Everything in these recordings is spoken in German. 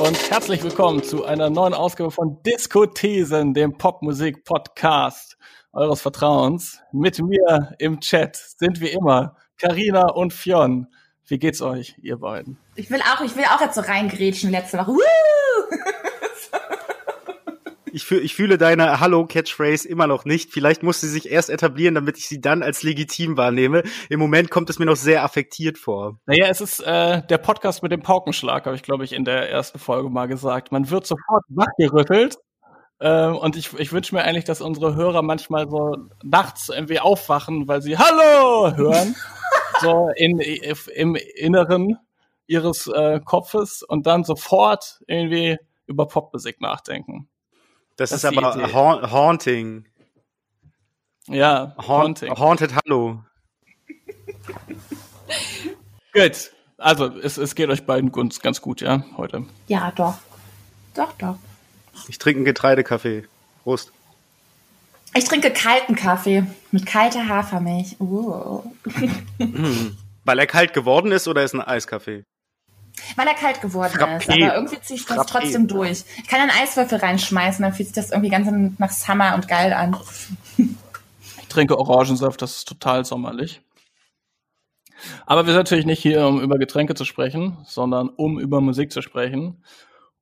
Und herzlich willkommen zu einer neuen Ausgabe von Diskothesen, dem Popmusik-Podcast eures Vertrauens. Mit mir im Chat sind wie immer Karina und Fionn. Wie geht's euch, ihr beiden? Ich will auch, ich will auch jetzt so reingrätschen letzte Woche. Woo! Ich, fühl, ich fühle deine Hallo-Catchphrase immer noch nicht. Vielleicht muss sie sich erst etablieren, damit ich sie dann als legitim wahrnehme. Im Moment kommt es mir noch sehr affektiert vor. Naja, es ist äh, der Podcast mit dem Paukenschlag, habe ich, glaube ich, in der ersten Folge mal gesagt. Man wird sofort wachgerüttelt. Ähm, und ich, ich wünsche mir eigentlich, dass unsere Hörer manchmal so nachts irgendwie aufwachen, weil sie Hallo hören. so in, im Inneren ihres äh, Kopfes und dann sofort irgendwie über Popmusik nachdenken. Das, das ist, ist aber ha Haunting. Ja, Haunting. Haunted Hallo. gut. Also, es, es geht euch beiden ganz, ganz gut, ja, heute. Ja, doch. Doch, doch. Ich trinke einen Getreidekaffee. Prost. Ich trinke kalten Kaffee mit kalter Hafermilch. Uh. Weil er kalt geworden ist oder ist ein Eiskaffee? Weil er kalt geworden Frappé. ist. Aber irgendwie ziehe ich das trotzdem durch. Ich kann einen Eiswürfel reinschmeißen, dann fühlt sich das irgendwie ganz nach Summer und geil an. Ich trinke Orangensaft, das ist total sommerlich. Aber wir sind natürlich nicht hier, um über Getränke zu sprechen, sondern um über Musik zu sprechen.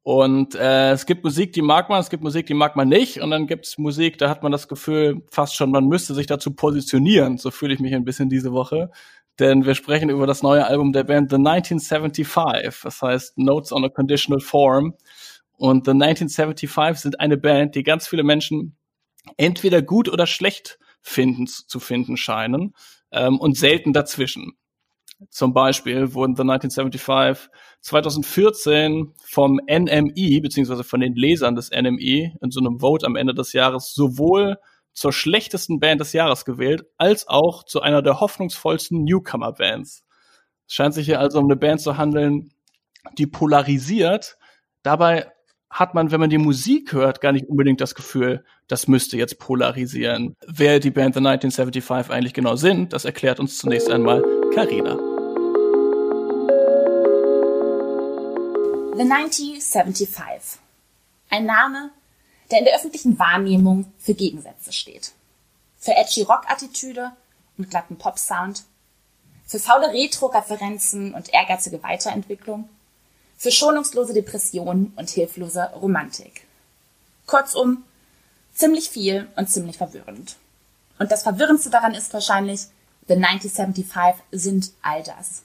Und äh, es gibt Musik, die mag man, es gibt Musik, die mag man nicht. Und dann gibt es Musik, da hat man das Gefühl, fast schon, man müsste sich dazu positionieren. So fühle ich mich ein bisschen diese Woche denn wir sprechen über das neue Album der Band The 1975. Das heißt Notes on a Conditional Form. Und The 1975 sind eine Band, die ganz viele Menschen entweder gut oder schlecht finden, zu finden scheinen ähm, und selten dazwischen. Zum Beispiel wurden The 1975 2014 vom NME, beziehungsweise von den Lesern des NME in so einem Vote am Ende des Jahres sowohl zur schlechtesten Band des Jahres gewählt, als auch zu einer der hoffnungsvollsten Newcomer-Bands. Es scheint sich hier also um eine Band zu handeln, die polarisiert. Dabei hat man, wenn man die Musik hört, gar nicht unbedingt das Gefühl, das müsste jetzt polarisieren. Wer die Band The 1975 eigentlich genau sind, das erklärt uns zunächst einmal Carina. The 1975. Ein Name, der in der öffentlichen Wahrnehmung für Gegensätze steht. Für edgy Rock-Attitüde und glatten Pop-Sound, für faule Retro-Referenzen und ehrgeizige Weiterentwicklung, für schonungslose Depressionen und hilflose Romantik. Kurzum, ziemlich viel und ziemlich verwirrend. Und das Verwirrendste daran ist wahrscheinlich, The 1975 sind all das.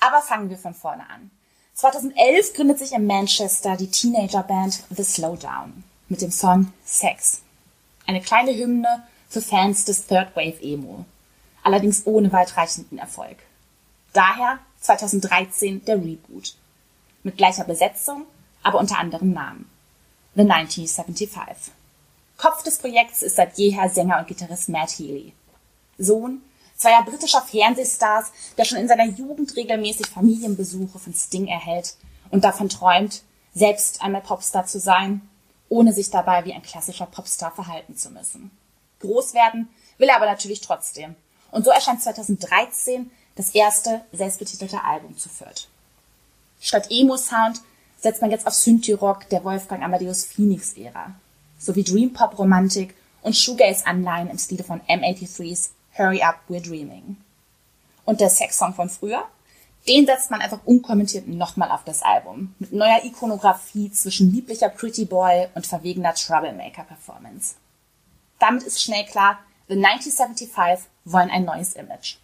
Aber fangen wir von vorne an. 2011 gründet sich in Manchester die Teenagerband The Slowdown mit dem Song Sex. Eine kleine Hymne für Fans des Third Wave Emo. Allerdings ohne weitreichenden Erfolg. Daher 2013 der Reboot. Mit gleicher Besetzung, aber unter anderem Namen. The 1975. Kopf des Projekts ist seit jeher Sänger und Gitarrist Matt Healy. Sohn zweier britischer Fernsehstars, der schon in seiner Jugend regelmäßig Familienbesuche von Sting erhält und davon träumt, selbst einmal Popstar zu sein ohne sich dabei wie ein klassischer Popstar verhalten zu müssen. Groß werden will er aber natürlich trotzdem. Und so erscheint 2013 das erste selbstbetitelte Album zu Fürth. Statt Emo-Sound setzt man jetzt auf Synthie-Rock der Wolfgang Amadeus Phoenix-Ära, sowie Dream-Pop-Romantik und Shoegaze-Anleihen im Stile von M83s Hurry Up, We're Dreaming. Und der Sex-Song von früher? Den setzt man einfach unkommentiert nochmal auf das Album. Mit neuer Ikonografie zwischen lieblicher Pretty Boy und verwegener Troublemaker-Performance. Damit ist schnell klar, The 1975 wollen ein neues Image.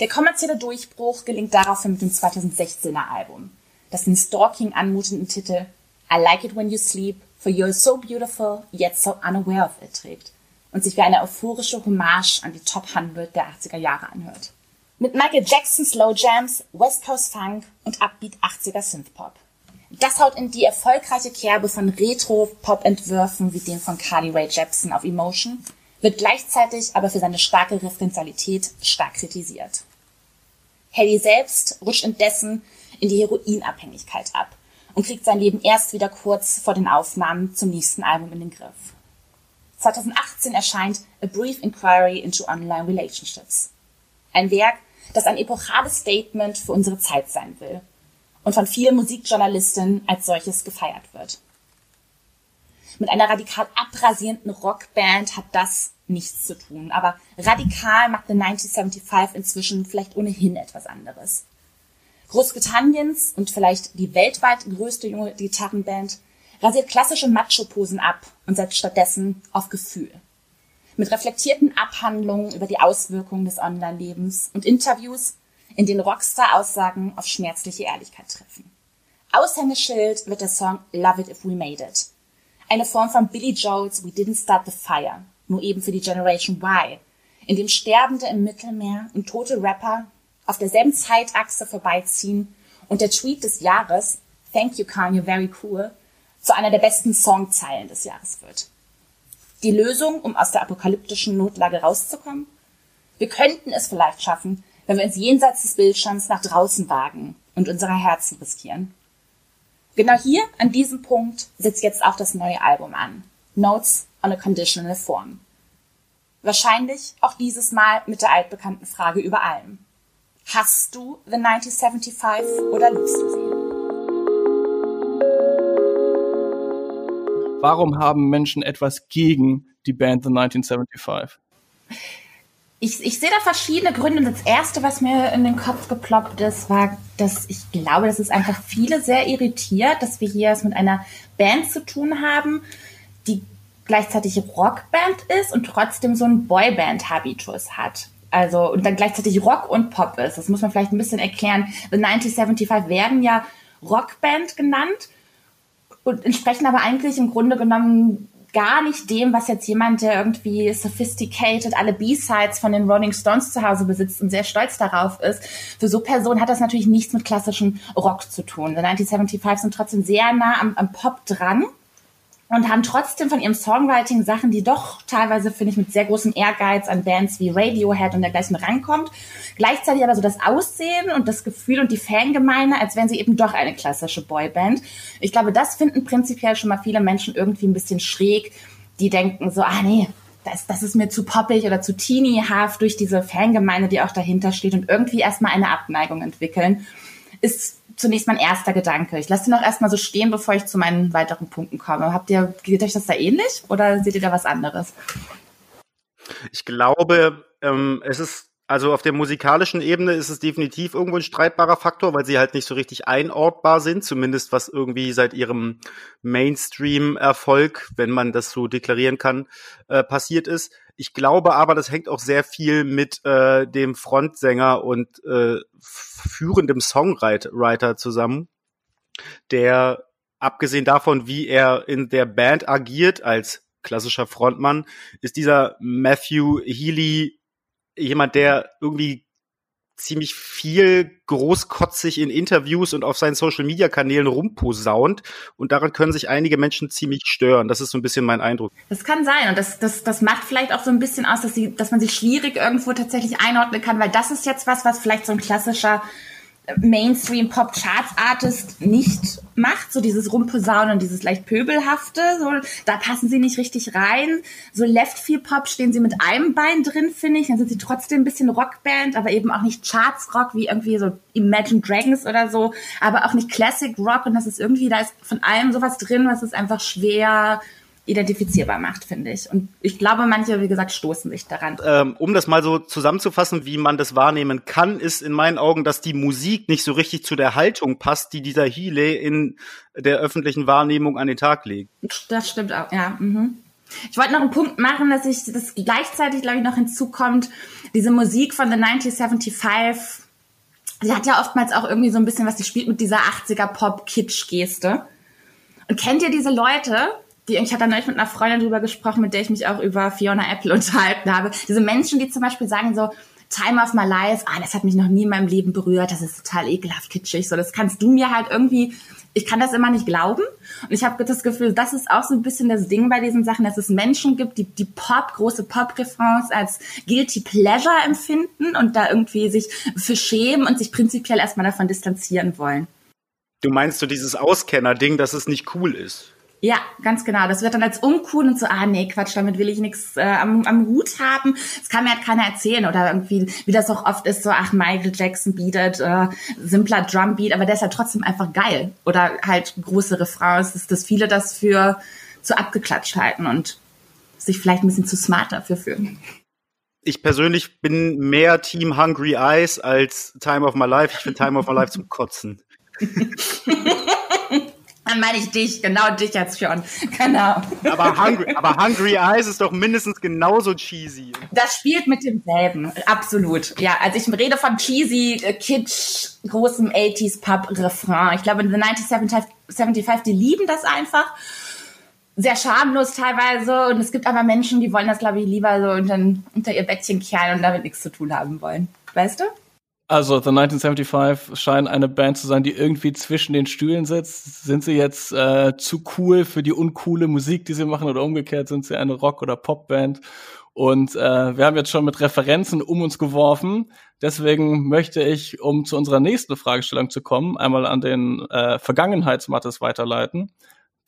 Der kommerzielle Durchbruch gelingt daraufhin mit dem 2016er Album, das den stalking anmutenden Titel I Like It When You Sleep, for You're So Beautiful, Yet So Unaware of It trägt und sich wie eine euphorische Hommage an die Top 100 der 80er Jahre anhört. Mit Michael Jackson Slow Jams, West Coast Funk und Upbeat 80er Synthpop. Das haut in die erfolgreiche Kerbe von Retro-Pop-Entwürfen wie den von Carly Rae Jepsen auf Emotion, wird gleichzeitig aber für seine starke Referenzialität stark kritisiert. Haley selbst rutscht indessen in die Heroinabhängigkeit ab und kriegt sein Leben erst wieder kurz vor den Aufnahmen zum nächsten Album in den Griff. 2018 erscheint A Brief Inquiry into Online Relationships. Ein Werk, das ein epochales Statement für unsere Zeit sein will und von vielen Musikjournalistinnen als solches gefeiert wird. Mit einer radikal abrasierenden Rockband hat das nichts zu tun, aber radikal macht The 1975 inzwischen vielleicht ohnehin etwas anderes. Großbritanniens und vielleicht die weltweit größte junge Gitarrenband rasiert klassische Macho-Posen ab und setzt stattdessen auf Gefühl. Mit reflektierten Abhandlungen über die Auswirkungen des Online-Lebens und Interviews, in denen Rockstar-Aussagen auf schmerzliche Ehrlichkeit treffen. Aushängeschild wird der Song Love It If We Made It. Eine Form von Billy Joel's We Didn't Start the Fire, nur eben für die Generation Y, in dem Sterbende im Mittelmeer und tote Rapper auf derselben Zeitachse vorbeiziehen und der Tweet des Jahres, Thank you Kanye, very cool, zu einer der besten Songzeilen des Jahres wird. Die Lösung, um aus der apokalyptischen Notlage rauszukommen? Wir könnten es vielleicht schaffen, wenn wir uns jenseits des Bildschirms nach draußen wagen und unsere Herzen riskieren. Genau hier, an diesem Punkt, setzt jetzt auch das neue Album an. Notes on a Conditional Form. Wahrscheinlich auch dieses Mal mit der altbekannten Frage über allem. Hast du The 1975 oder liebst du sie? Warum haben Menschen etwas gegen die Band The 1975? Ich, ich sehe da verschiedene Gründe. Das erste, was mir in den Kopf geploppt ist, war, dass ich glaube, dass es einfach viele sehr irritiert, dass wir hier es mit einer Band zu tun haben, die gleichzeitig Rockband ist und trotzdem so einen Boyband-Habitus hat. Also, und dann gleichzeitig Rock und Pop ist. Das muss man vielleicht ein bisschen erklären. The 1975 werden ja Rockband genannt und entsprechen aber eigentlich im Grunde genommen gar nicht dem, was jetzt jemand, der irgendwie sophisticated alle B-Sides von den Rolling Stones zu Hause besitzt und sehr stolz darauf ist. Für so Personen hat das natürlich nichts mit klassischem Rock zu tun. The 1975 sind trotzdem sehr nah am, am Pop dran und haben trotzdem von ihrem Songwriting Sachen, die doch teilweise, finde ich, mit sehr großem Ehrgeiz an Bands wie Radiohead und dergleichen rankommt. Gleichzeitig aber so das Aussehen und das Gefühl und die Fangemeine, als wären sie eben doch eine klassische Boyband. Ich glaube, das finden prinzipiell schon mal viele Menschen irgendwie ein bisschen schräg, die denken so, ah nee, das, das ist mir zu poppig oder zu teenyhaft durch diese Fangemeinde, die auch dahinter steht und irgendwie erstmal eine Abneigung entwickeln. Ist zunächst mein erster Gedanke. Ich lasse den auch erstmal so stehen, bevor ich zu meinen weiteren Punkten komme. Habt ihr, geht euch das da ähnlich oder seht ihr da was anderes? Ich glaube, ähm, es ist also auf der musikalischen Ebene ist es definitiv irgendwo ein streitbarer Faktor, weil sie halt nicht so richtig einortbar sind, zumindest was irgendwie seit ihrem Mainstream-Erfolg, wenn man das so deklarieren kann, äh, passiert ist. Ich glaube aber, das hängt auch sehr viel mit äh, dem Frontsänger und äh, führendem Songwriter zusammen, der abgesehen davon, wie er in der Band agiert als klassischer Frontmann, ist dieser Matthew Healy jemand, der irgendwie ziemlich viel großkotzig in Interviews und auf seinen Social Media Kanälen rumposaunt und daran können sich einige Menschen ziemlich stören. Das ist so ein bisschen mein Eindruck. Das kann sein und das, das, das macht vielleicht auch so ein bisschen aus, dass, sie, dass man sich schwierig irgendwo tatsächlich einordnen kann, weil das ist jetzt was, was vielleicht so ein klassischer Mainstream-Pop-Charts-Artist nicht macht, so dieses Rumposaunen und dieses leicht Pöbelhafte, so, da passen sie nicht richtig rein. So Left-Field-Pop stehen sie mit einem Bein drin, finde ich, dann sind sie trotzdem ein bisschen Rockband, aber eben auch nicht Charts-Rock wie irgendwie so Imagine Dragons oder so, aber auch nicht Classic Rock und das ist irgendwie, da ist von allem sowas drin, was es einfach schwer identifizierbar macht, finde ich. Und ich glaube, manche, wie gesagt, stoßen sich daran. Ähm, um das mal so zusammenzufassen, wie man das wahrnehmen kann, ist in meinen Augen, dass die Musik nicht so richtig zu der Haltung passt, die dieser Healy in der öffentlichen Wahrnehmung an den Tag legt. Das stimmt auch, ja. Mhm. Ich wollte noch einen Punkt machen, dass ich das gleichzeitig, glaube ich, noch hinzukommt. Diese Musik von The 1975, sie hat ja oftmals auch irgendwie so ein bisschen was, die spielt mit dieser 80er Pop-Kitsch-Geste. Und kennt ihr diese Leute, die, ich hatte neulich mit einer Freundin drüber gesprochen, mit der ich mich auch über Fiona Apple unterhalten habe. Diese Menschen, die zum Beispiel sagen so, Time of my life, ah, das hat mich noch nie in meinem Leben berührt, das ist total ekelhaft kitschig, so, das kannst du mir halt irgendwie, ich kann das immer nicht glauben. Und ich habe das Gefühl, das ist auch so ein bisschen das Ding bei diesen Sachen, dass es Menschen gibt, die die Pop, große Pop-Refrains als guilty pleasure empfinden und da irgendwie sich für schämen und sich prinzipiell erstmal davon distanzieren wollen. Du meinst so dieses Auskenner-Ding, dass es nicht cool ist? Ja, ganz genau. Das wird dann als uncool und so, ah nee, Quatsch, damit will ich nichts äh, am, am Hut haben. Das kann mir halt keiner erzählen. Oder irgendwie, wie das auch oft ist, so, ach, Michael Jackson bietet äh, simpler Drumbeat, aber der ist halt trotzdem einfach geil. Oder halt große Refrains, dass, dass viele das für zu abgeklatscht halten und sich vielleicht ein bisschen zu smart dafür fühlen. Ich persönlich bin mehr Team Hungry Eyes als Time of My Life. Ich finde Time of My Life zum Kotzen. Dann meine ich dich, genau dich jetzt schon. Genau. Aber Hungry, aber Hungry Eyes ist doch mindestens genauso cheesy. Das spielt mit demselben, absolut. Ja, also ich rede von cheesy, äh, kitsch, großem 80s Pub Refrain. Ich glaube, in The 1975, die lieben das einfach. Sehr schamlos teilweise. Und es gibt aber Menschen, die wollen das, glaube ich, lieber so unter, unter ihr Bettchen kehren und damit nichts zu tun haben wollen. Weißt du? Also, The 1975 scheint eine Band zu sein, die irgendwie zwischen den Stühlen sitzt. Sind sie jetzt äh, zu cool für die uncoole Musik, die sie machen, oder umgekehrt sind sie eine Rock- oder Popband? Und äh, wir haben jetzt schon mit Referenzen um uns geworfen. Deswegen möchte ich, um zu unserer nächsten Fragestellung zu kommen, einmal an den äh, Vergangenheitsmattes weiterleiten,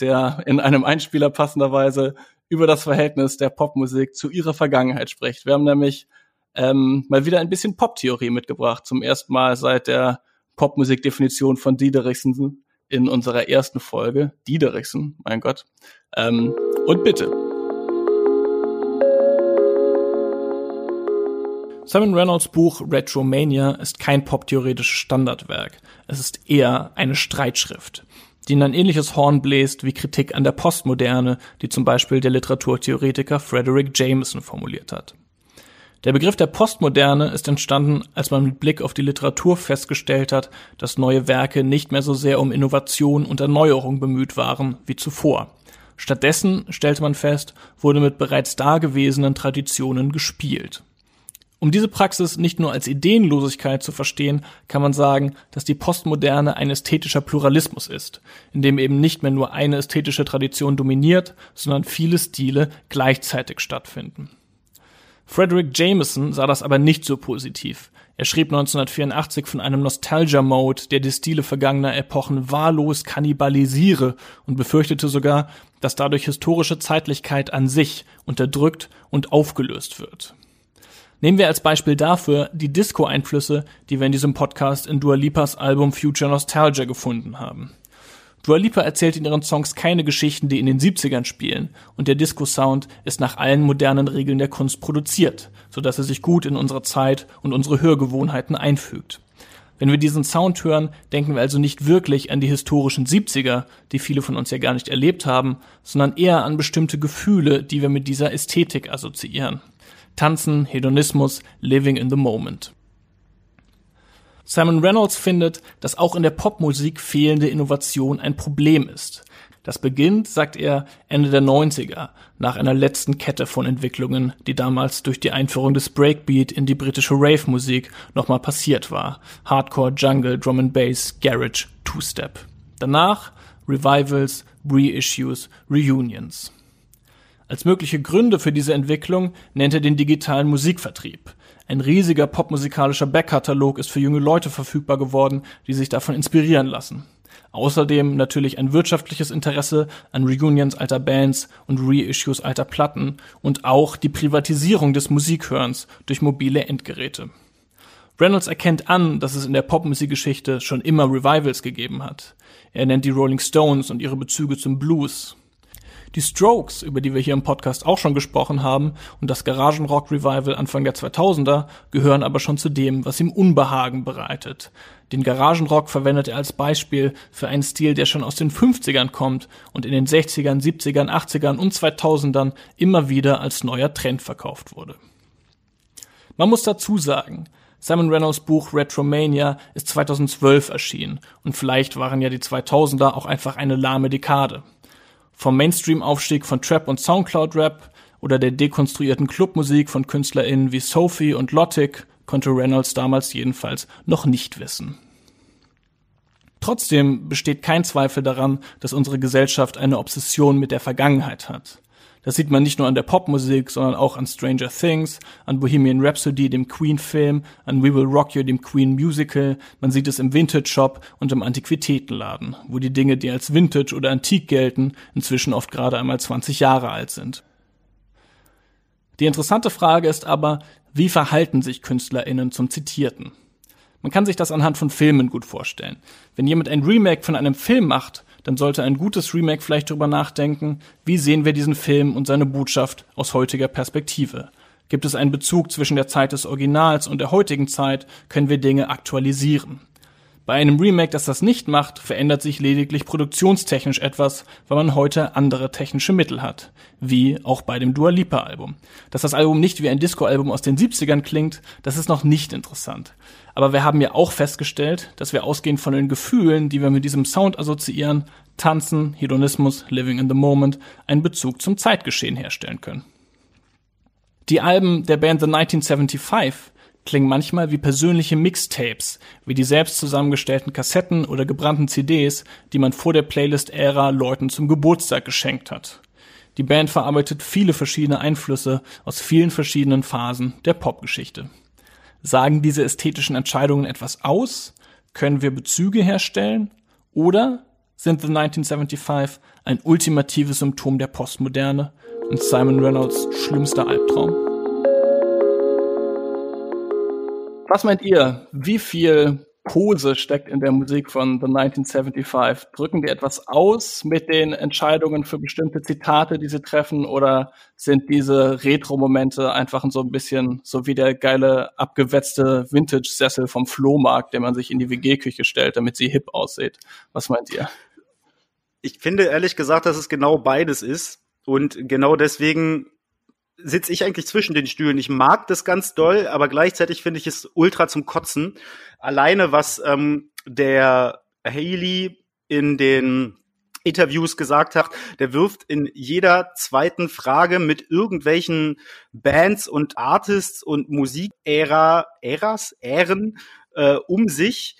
der in einem Einspieler passenderweise über das Verhältnis der Popmusik zu ihrer Vergangenheit spricht. Wir haben nämlich ähm, mal wieder ein bisschen Pop-Theorie mitgebracht. Zum ersten Mal seit der Popmusikdefinition von Diederichsen in unserer ersten Folge. Diederichsen, mein Gott. Ähm, und bitte. Simon Reynolds Buch Retromania ist kein poptheoretisches Standardwerk. Es ist eher eine Streitschrift, die in ein ähnliches Horn bläst wie Kritik an der Postmoderne, die zum Beispiel der Literaturtheoretiker Frederick Jameson formuliert hat. Der Begriff der Postmoderne ist entstanden, als man mit Blick auf die Literatur festgestellt hat, dass neue Werke nicht mehr so sehr um Innovation und Erneuerung bemüht waren wie zuvor. Stattdessen, stellte man fest, wurde mit bereits dagewesenen Traditionen gespielt. Um diese Praxis nicht nur als Ideenlosigkeit zu verstehen, kann man sagen, dass die Postmoderne ein ästhetischer Pluralismus ist, in dem eben nicht mehr nur eine ästhetische Tradition dominiert, sondern viele Stile gleichzeitig stattfinden. Frederick Jameson sah das aber nicht so positiv. Er schrieb 1984 von einem Nostalgia-Mode, der die Stile vergangener Epochen wahllos kannibalisiere und befürchtete sogar, dass dadurch historische Zeitlichkeit an sich unterdrückt und aufgelöst wird. Nehmen wir als Beispiel dafür die Disco-Einflüsse, die wir in diesem Podcast in Dua Lipas Album Future Nostalgia gefunden haben. Dua Lipa erzählt in ihren Songs keine Geschichten, die in den 70ern spielen, und der Disco-Sound ist nach allen modernen Regeln der Kunst produziert, so dass er sich gut in unsere Zeit und unsere Hörgewohnheiten einfügt. Wenn wir diesen Sound hören, denken wir also nicht wirklich an die historischen 70er, die viele von uns ja gar nicht erlebt haben, sondern eher an bestimmte Gefühle, die wir mit dieser Ästhetik assoziieren. Tanzen, Hedonismus, Living in the Moment. Simon Reynolds findet, dass auch in der Popmusik fehlende Innovation ein Problem ist. Das beginnt, sagt er, Ende der 90er, nach einer letzten Kette von Entwicklungen, die damals durch die Einführung des Breakbeat in die britische Rave-Musik nochmal passiert war. Hardcore, Jungle, Drum and Bass, Garage, Two-Step. Danach Revivals, Reissues, Reunions. Als mögliche Gründe für diese Entwicklung nennt er den digitalen Musikvertrieb. Ein riesiger popmusikalischer Backkatalog ist für junge Leute verfügbar geworden, die sich davon inspirieren lassen. Außerdem natürlich ein wirtschaftliches Interesse an Reunions alter Bands und Reissues alter Platten und auch die Privatisierung des Musikhörens durch mobile Endgeräte. Reynolds erkennt an, dass es in der Popmusikgeschichte schon immer Revivals gegeben hat. Er nennt die Rolling Stones und ihre Bezüge zum Blues. Die Strokes, über die wir hier im Podcast auch schon gesprochen haben, und das Garagenrock-Revival Anfang der 2000er gehören aber schon zu dem, was ihm Unbehagen bereitet. Den Garagenrock verwendet er als Beispiel für einen Stil, der schon aus den 50ern kommt und in den 60ern, 70ern, 80ern und 2000ern immer wieder als neuer Trend verkauft wurde. Man muss dazu sagen, Simon Reynolds Buch Retromania ist 2012 erschienen und vielleicht waren ja die 2000er auch einfach eine lahme Dekade. Vom Mainstream-Aufstieg von Trap und Soundcloud-Rap oder der dekonstruierten Clubmusik von KünstlerInnen wie Sophie und Lottic konnte Reynolds damals jedenfalls noch nicht wissen. Trotzdem besteht kein Zweifel daran, dass unsere Gesellschaft eine Obsession mit der Vergangenheit hat. Das sieht man nicht nur an der Popmusik, sondern auch an Stranger Things, an Bohemian Rhapsody, dem Queen-Film, an We Will Rock You, dem Queen-Musical. Man sieht es im Vintage-Shop und im Antiquitätenladen, wo die Dinge, die als Vintage oder Antik gelten, inzwischen oft gerade einmal 20 Jahre alt sind. Die interessante Frage ist aber, wie verhalten sich KünstlerInnen zum Zitierten? Man kann sich das anhand von Filmen gut vorstellen. Wenn jemand ein Remake von einem Film macht, dann sollte ein gutes Remake vielleicht darüber nachdenken, wie sehen wir diesen Film und seine Botschaft aus heutiger Perspektive. Gibt es einen Bezug zwischen der Zeit des Originals und der heutigen Zeit, können wir Dinge aktualisieren. Bei einem Remake, das das nicht macht, verändert sich lediglich produktionstechnisch etwas, weil man heute andere technische Mittel hat. Wie auch bei dem Dua Lipa Album. Dass das Album nicht wie ein Disco-Album aus den 70ern klingt, das ist noch nicht interessant. Aber wir haben ja auch festgestellt, dass wir ausgehend von den Gefühlen, die wir mit diesem Sound assoziieren, Tanzen, Hedonismus, Living in the Moment, einen Bezug zum Zeitgeschehen herstellen können. Die Alben der Band The 1975 klingen manchmal wie persönliche Mixtapes, wie die selbst zusammengestellten Kassetten oder gebrannten CDs, die man vor der Playlist-Ära Leuten zum Geburtstag geschenkt hat. Die Band verarbeitet viele verschiedene Einflüsse aus vielen verschiedenen Phasen der Popgeschichte. Sagen diese ästhetischen Entscheidungen etwas aus? Können wir Bezüge herstellen? Oder sind The 1975 ein ultimatives Symptom der Postmoderne und Simon Reynolds schlimmster Albtraum? Was meint ihr? Wie viel Pose steckt in der Musik von The 1975? Drücken die etwas aus mit den Entscheidungen für bestimmte Zitate, die sie treffen, oder sind diese Retro-Momente einfach so ein bisschen so wie der geile abgewetzte Vintage-Sessel vom Flohmarkt, den man sich in die WG-Küche stellt, damit sie hip aussieht? Was meint ihr? Ich finde ehrlich gesagt, dass es genau beides ist. Und genau deswegen sitze ich eigentlich zwischen den Stühlen. Ich mag das ganz doll, aber gleichzeitig finde ich es ultra zum Kotzen. Alleine was ähm, der Haley in den Interviews gesagt hat, der wirft in jeder zweiten Frage mit irgendwelchen Bands und Artists und Musikära, Äras, Ären äh, um sich.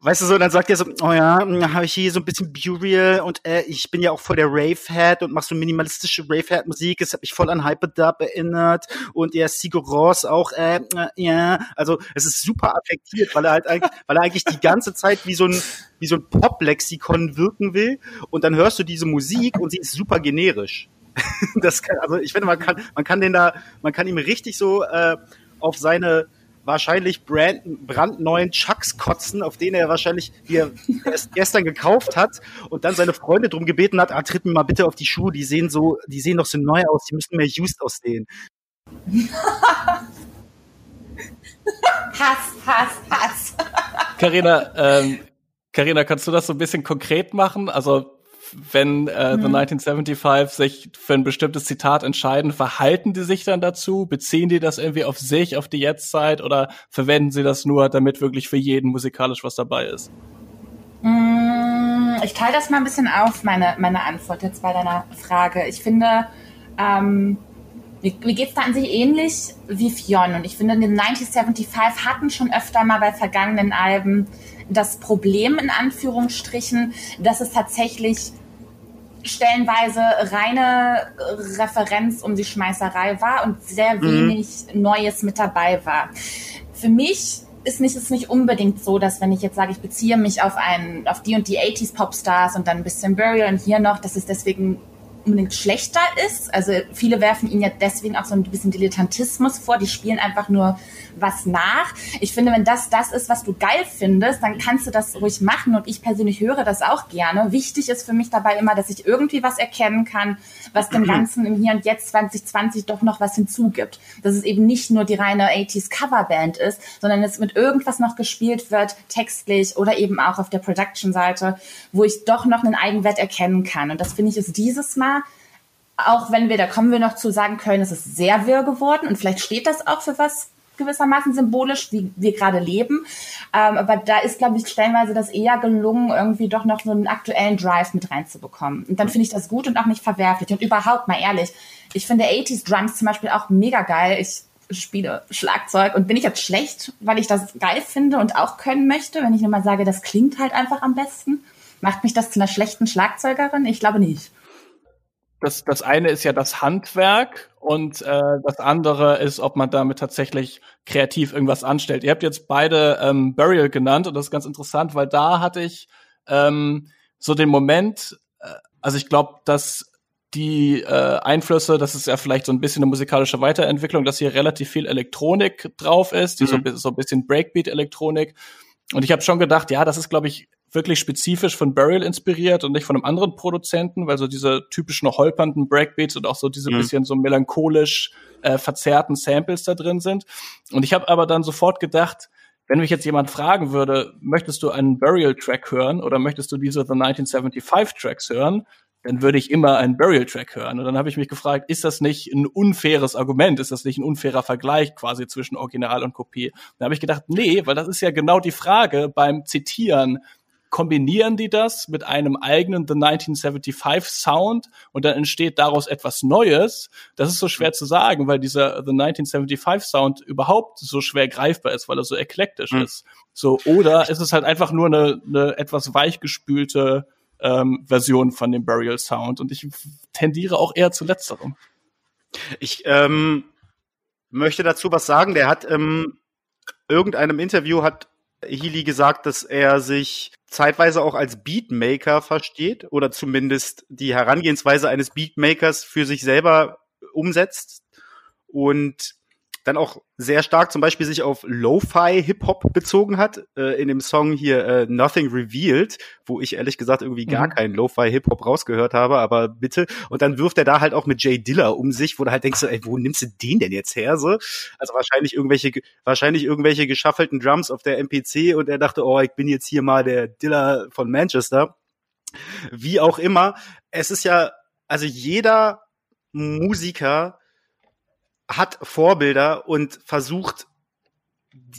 Weißt du so, dann sagt er so, oh ja, hm, habe ich hier so ein bisschen Burial und äh, ich bin ja auch voll der Rave-Head und mach so minimalistische Rave-Head-Musik. Es hat mich voll an Hyperdub erinnert und ja, Sigur Ross auch, äh, äh, ja. Also es ist super affektiert, weil er halt eigentlich, weil er eigentlich die ganze Zeit wie so ein, wie so ein Pop-Lexikon wirken will und dann hörst du diese Musik und sie ist super generisch. das kann, also ich finde, man kann, man kann den da, man kann ihm richtig so äh, auf seine wahrscheinlich brand, brandneuen Chucks kotzen, auf den er wahrscheinlich hier erst gestern gekauft hat und dann seine Freunde drum gebeten hat, ah, tritt mir mal bitte auf die Schuhe, die sehen so, die sehen doch so neu aus, die müssten mehr used aussehen. Hass, Hass, Hass. Carina, ähm, Carina, kannst du das so ein bisschen konkret machen? Also wenn äh, mhm. The 1975 sich für ein bestimmtes Zitat entscheiden, verhalten die sich dann dazu? Beziehen die das irgendwie auf sich, auf die Jetztzeit oder verwenden sie das nur, damit wirklich für jeden musikalisch was dabei ist? Mm, ich teile das mal ein bisschen auf, meine, meine Antwort jetzt bei deiner Frage. Ich finde, ähm, mir, mir geht es da an sich ähnlich wie Fionn. Und ich finde, die 1975 hatten schon öfter mal bei vergangenen Alben das Problem in Anführungsstrichen, dass es tatsächlich stellenweise reine Referenz um die Schmeißerei war und sehr mhm. wenig mhm. Neues mit dabei war. Für mich ist nicht, ist nicht unbedingt so, dass wenn ich jetzt sage, ich beziehe mich auf einen, auf die und die 80s Popstars und dann ein bisschen Burial und hier noch, dass es deswegen unbedingt schlechter ist. Also viele werfen ihnen ja deswegen auch so ein bisschen Dilettantismus vor. Die spielen einfach nur was nach. Ich finde, wenn das das ist, was du geil findest, dann kannst du das ruhig machen und ich persönlich höre das auch gerne. Wichtig ist für mich dabei immer, dass ich irgendwie was erkennen kann, was dem Ganzen im Hier und Jetzt 2020 doch noch was hinzugibt. Dass es eben nicht nur die reine 80s Coverband ist, sondern es mit irgendwas noch gespielt wird, textlich oder eben auch auf der Production-Seite, wo ich doch noch einen Eigenwert erkennen kann. Und das finde ich ist dieses Mal auch wenn wir, da kommen wir noch zu sagen können, es ist sehr wirr geworden und vielleicht steht das auch für was gewissermaßen symbolisch, wie wir gerade leben. Ähm, aber da ist, glaube ich, stellenweise das eher gelungen, irgendwie doch noch so einen aktuellen Drive mit reinzubekommen. Und dann finde ich das gut und auch nicht verwerflich. Und überhaupt mal ehrlich, ich finde 80s Drums zum Beispiel auch mega geil. Ich spiele Schlagzeug und bin ich jetzt schlecht, weil ich das geil finde und auch können möchte, wenn ich nur mal sage, das klingt halt einfach am besten? Macht mich das zu einer schlechten Schlagzeugerin? Ich glaube nicht. Das, das eine ist ja das Handwerk und äh, das andere ist, ob man damit tatsächlich kreativ irgendwas anstellt. Ihr habt jetzt beide ähm, Burial genannt und das ist ganz interessant, weil da hatte ich ähm, so den Moment, äh, also ich glaube, dass die äh, Einflüsse, das ist ja vielleicht so ein bisschen eine musikalische Weiterentwicklung, dass hier relativ viel Elektronik drauf ist, die mhm. so, so ein bisschen Breakbeat-Elektronik. Und ich habe schon gedacht, ja, das ist, glaube ich, wirklich spezifisch von Burial inspiriert und nicht von einem anderen Produzenten, weil so diese typischen holpernden Breakbeats und auch so diese mhm. bisschen so melancholisch äh, verzerrten Samples da drin sind. Und ich habe aber dann sofort gedacht, wenn mich jetzt jemand fragen würde, möchtest du einen Burial-Track hören oder möchtest du diese The 1975 Tracks hören, dann würde ich immer einen Burial-Track hören. Und dann habe ich mich gefragt, ist das nicht ein unfaires Argument? Ist das nicht ein unfairer Vergleich quasi zwischen Original und Kopie? Dann habe ich gedacht, nee, weil das ist ja genau die Frage beim Zitieren kombinieren die das mit einem eigenen The 1975 Sound und dann entsteht daraus etwas Neues. Das ist so schwer zu sagen, weil dieser The 1975 Sound überhaupt so schwer greifbar ist, weil er so eklektisch mhm. ist. So, oder ist es halt einfach nur eine, eine etwas weichgespülte ähm, Version von dem Burial Sound und ich tendiere auch eher zu letzterem. Ich ähm, möchte dazu was sagen. Der hat ähm, irgendeinem Interview hat Healy gesagt, dass er sich zeitweise auch als Beatmaker versteht oder zumindest die Herangehensweise eines Beatmakers für sich selber umsetzt. Und dann auch sehr stark zum Beispiel sich auf Lo-Fi Hip-Hop bezogen hat, äh, in dem Song hier äh, Nothing Revealed, wo ich ehrlich gesagt irgendwie gar mhm. keinen Lo-Fi Hip-Hop rausgehört habe, aber bitte. Und dann wirft er da halt auch mit Jay Diller um sich, wo du halt denkst, ey, wo nimmst du den denn jetzt her? So? Also wahrscheinlich irgendwelche, wahrscheinlich irgendwelche geschaffelten Drums auf der MPC und er dachte, oh, ich bin jetzt hier mal der Diller von Manchester. Wie auch immer, es ist ja, also jeder Musiker hat Vorbilder und versucht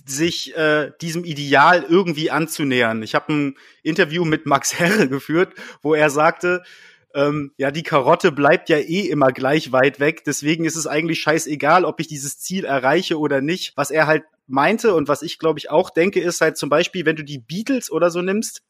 sich äh, diesem Ideal irgendwie anzunähern. Ich habe ein Interview mit Max Herre geführt, wo er sagte, ähm, ja, die Karotte bleibt ja eh immer gleich weit weg, deswegen ist es eigentlich scheißegal, ob ich dieses Ziel erreiche oder nicht. Was er halt meinte und was ich glaube ich auch denke, ist halt zum Beispiel, wenn du die Beatles oder so nimmst,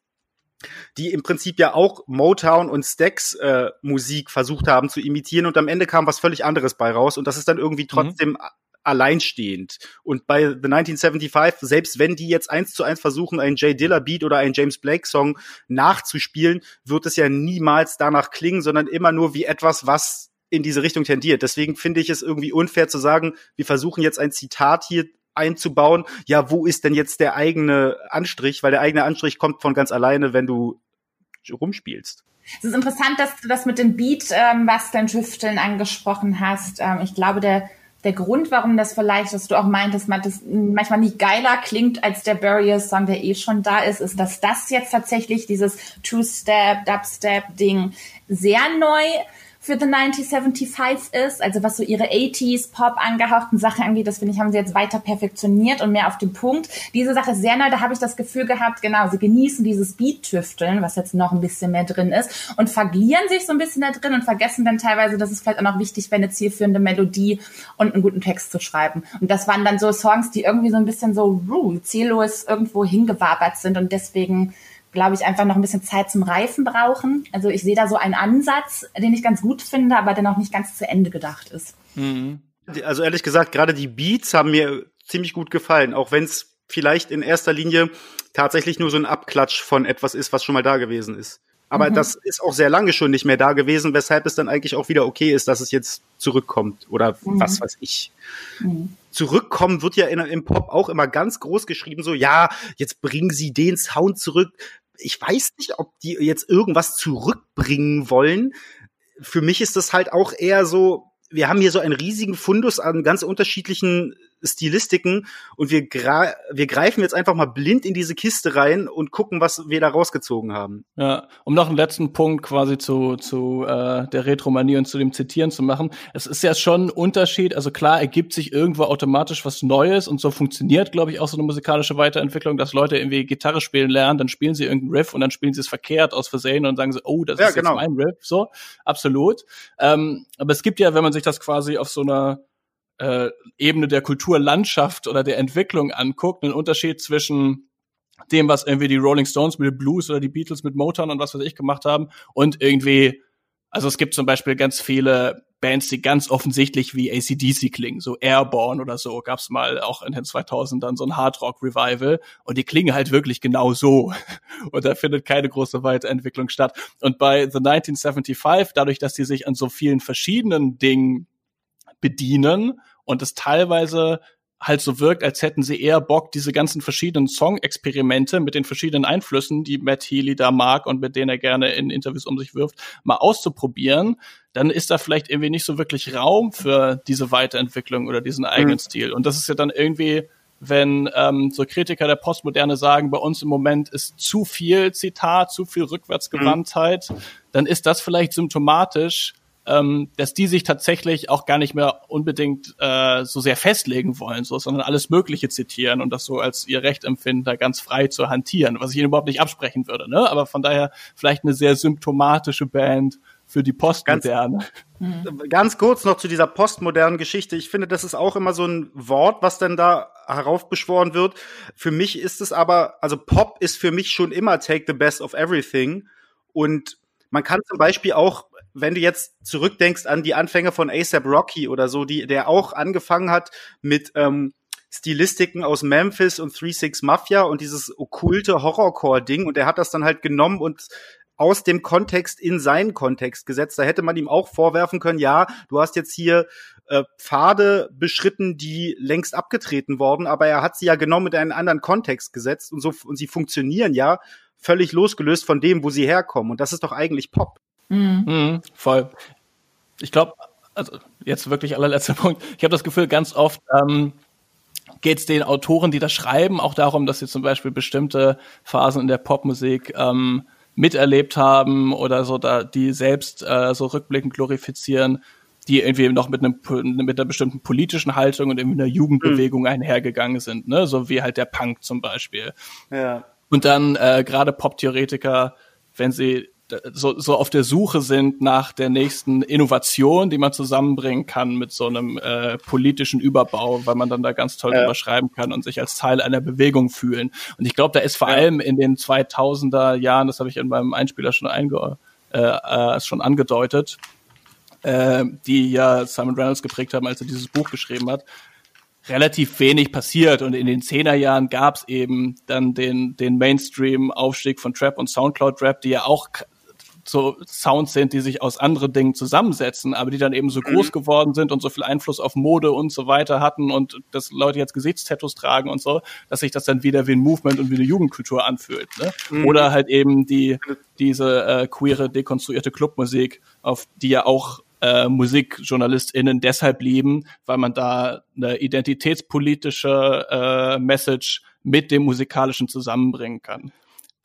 die im Prinzip ja auch Motown und Stax äh, Musik versucht haben zu imitieren und am Ende kam was völlig anderes bei raus und das ist dann irgendwie mhm. trotzdem mhm. alleinstehend. Und bei The 1975, selbst wenn die jetzt eins zu eins versuchen, einen Jay Diller Beat oder einen James Blake Song nachzuspielen, wird es ja niemals danach klingen, sondern immer nur wie etwas, was in diese Richtung tendiert. Deswegen finde ich es irgendwie unfair zu sagen, wir versuchen jetzt ein Zitat hier einzubauen, ja, wo ist denn jetzt der eigene Anstrich? Weil der eigene Anstrich kommt von ganz alleine, wenn du rumspielst. Es ist interessant, dass du das mit dem Beat, ähm, was dein Tüfteln angesprochen hast. Ähm, ich glaube, der, der Grund, warum das vielleicht, dass du auch meintest, man das manchmal nicht geiler klingt als der Barrier-Song, der eh schon da ist, ist, dass das jetzt tatsächlich dieses Two-Step, Dubstep-Ding sehr neu für The 1975 ist, also was so ihre 80s Pop angehauchten Sachen angeht, das finde ich, haben sie jetzt weiter perfektioniert und mehr auf den Punkt. Diese Sache ist sehr neu, da habe ich das Gefühl gehabt, genau, sie genießen dieses Beat-Tüfteln, was jetzt noch ein bisschen mehr drin ist und verglieren sich so ein bisschen da drin und vergessen dann teilweise, dass es vielleicht auch noch wichtig wäre, eine zielführende Melodie und einen guten Text zu schreiben. Und das waren dann so Songs, die irgendwie so ein bisschen so uh, ziellos irgendwo hingewabert sind und deswegen glaube ich, einfach noch ein bisschen Zeit zum Reifen brauchen. Also ich sehe da so einen Ansatz, den ich ganz gut finde, aber der noch nicht ganz zu Ende gedacht ist. Mhm. Also ehrlich gesagt, gerade die Beats haben mir ziemlich gut gefallen, auch wenn es vielleicht in erster Linie tatsächlich nur so ein Abklatsch von etwas ist, was schon mal da gewesen ist. Aber mhm. das ist auch sehr lange schon nicht mehr da gewesen, weshalb es dann eigentlich auch wieder okay ist, dass es jetzt zurückkommt oder mhm. was weiß ich. Mhm. Zurückkommen wird ja in, im Pop auch immer ganz groß geschrieben, so ja, jetzt bringen sie den Sound zurück ich weiß nicht, ob die jetzt irgendwas zurückbringen wollen. Für mich ist das halt auch eher so, wir haben hier so einen riesigen Fundus an ganz unterschiedlichen Stilistiken und wir, wir greifen jetzt einfach mal blind in diese Kiste rein und gucken, was wir da rausgezogen haben. Ja, um noch einen letzten Punkt quasi zu, zu äh, der Retromanie und zu dem Zitieren zu machen. Es ist ja schon ein Unterschied, also klar ergibt sich irgendwo automatisch was Neues und so funktioniert, glaube ich, auch so eine musikalische Weiterentwicklung, dass Leute irgendwie Gitarre spielen lernen, dann spielen sie irgendeinen Riff und dann spielen sie es verkehrt aus Versehen und sagen sie, oh, das ja, ist genau. jetzt mein Riff, so, absolut. Ähm, aber es gibt ja, wenn man sich das quasi auf so einer äh, Ebene der Kulturlandschaft oder der Entwicklung anguckt, einen Unterschied zwischen dem, was irgendwie die Rolling Stones mit Blues oder die Beatles mit Motown und was weiß ich gemacht haben und irgendwie Also es gibt zum Beispiel ganz viele Bands, die ganz offensichtlich wie ACDC klingen, so Airborne oder so, gab's mal auch in den 2000ern so ein Hardrock-Revival und die klingen halt wirklich genau so und da findet keine große Weiterentwicklung statt. Und bei The 1975, dadurch, dass die sich an so vielen verschiedenen Dingen bedienen und es teilweise halt so wirkt, als hätten sie eher Bock, diese ganzen verschiedenen Song-Experimente mit den verschiedenen Einflüssen, die Matt Healy da mag und mit denen er gerne in Interviews um sich wirft, mal auszuprobieren, dann ist da vielleicht irgendwie nicht so wirklich Raum für diese Weiterentwicklung oder diesen eigenen mhm. Stil. Und das ist ja dann irgendwie, wenn ähm, so Kritiker der Postmoderne sagen, bei uns im Moment ist zu viel Zitat, zu viel Rückwärtsgewandtheit, mhm. dann ist das vielleicht symptomatisch ähm, dass die sich tatsächlich auch gar nicht mehr unbedingt äh, so sehr festlegen wollen, so, sondern alles Mögliche zitieren und das so als ihr Recht empfinden, da ganz frei zu hantieren, was ich ihnen überhaupt nicht absprechen würde. Ne? Aber von daher vielleicht eine sehr symptomatische Band für die Postmoderne. Ganz, ganz kurz noch zu dieser postmodernen Geschichte. Ich finde, das ist auch immer so ein Wort, was dann da heraufbeschworen wird. Für mich ist es aber, also Pop ist für mich schon immer Take the Best of Everything. Und man kann zum Beispiel auch wenn du jetzt zurückdenkst an die Anfänge von ASAP Rocky oder so, die, der auch angefangen hat mit ähm, Stilistiken aus Memphis und 3-6 Mafia und dieses okkulte Horrorcore-Ding und er hat das dann halt genommen und aus dem Kontext in seinen Kontext gesetzt. Da hätte man ihm auch vorwerfen können, ja, du hast jetzt hier äh, Pfade beschritten, die längst abgetreten worden, aber er hat sie ja genommen in einen anderen Kontext gesetzt und so und sie funktionieren ja völlig losgelöst von dem, wo sie herkommen und das ist doch eigentlich Pop. Mhm. Mhm, voll. Ich glaube, also jetzt wirklich allerletzter Punkt. Ich habe das Gefühl, ganz oft ähm, geht es den Autoren, die das schreiben, auch darum, dass sie zum Beispiel bestimmte Phasen in der Popmusik ähm, miterlebt haben oder so, da die selbst äh, so rückblickend glorifizieren, die irgendwie noch mit einem mit einer bestimmten politischen Haltung und irgendwie einer Jugendbewegung mhm. einhergegangen sind, ne, so wie halt der Punk zum Beispiel. Ja. Und dann äh, gerade Pop-Theoretiker, wenn sie so, so auf der Suche sind nach der nächsten Innovation, die man zusammenbringen kann mit so einem äh, politischen Überbau, weil man dann da ganz toll ja. überschreiben kann und sich als Teil einer Bewegung fühlen. Und ich glaube, da ist vor ja. allem in den 2000er Jahren, das habe ich in meinem Einspieler schon, einge äh, äh, schon angedeutet, äh, die ja Simon Reynolds geprägt haben, als er dieses Buch geschrieben hat, relativ wenig passiert und in den Zehnerjahren gab es eben dann den, den Mainstream-Aufstieg von Trap und Soundcloud-Rap, die ja auch so Sounds sind, die sich aus anderen Dingen zusammensetzen, aber die dann eben so groß mhm. geworden sind und so viel Einfluss auf Mode und so weiter hatten und dass Leute jetzt Gesichtstattoos tragen und so, dass sich das dann wieder wie ein Movement und wie eine Jugendkultur anfühlt. Ne? Mhm. Oder halt eben die diese äh, queere, dekonstruierte Clubmusik, auf die ja auch äh, MusikjournalistInnen deshalb lieben, weil man da eine identitätspolitische äh, Message mit dem musikalischen zusammenbringen kann.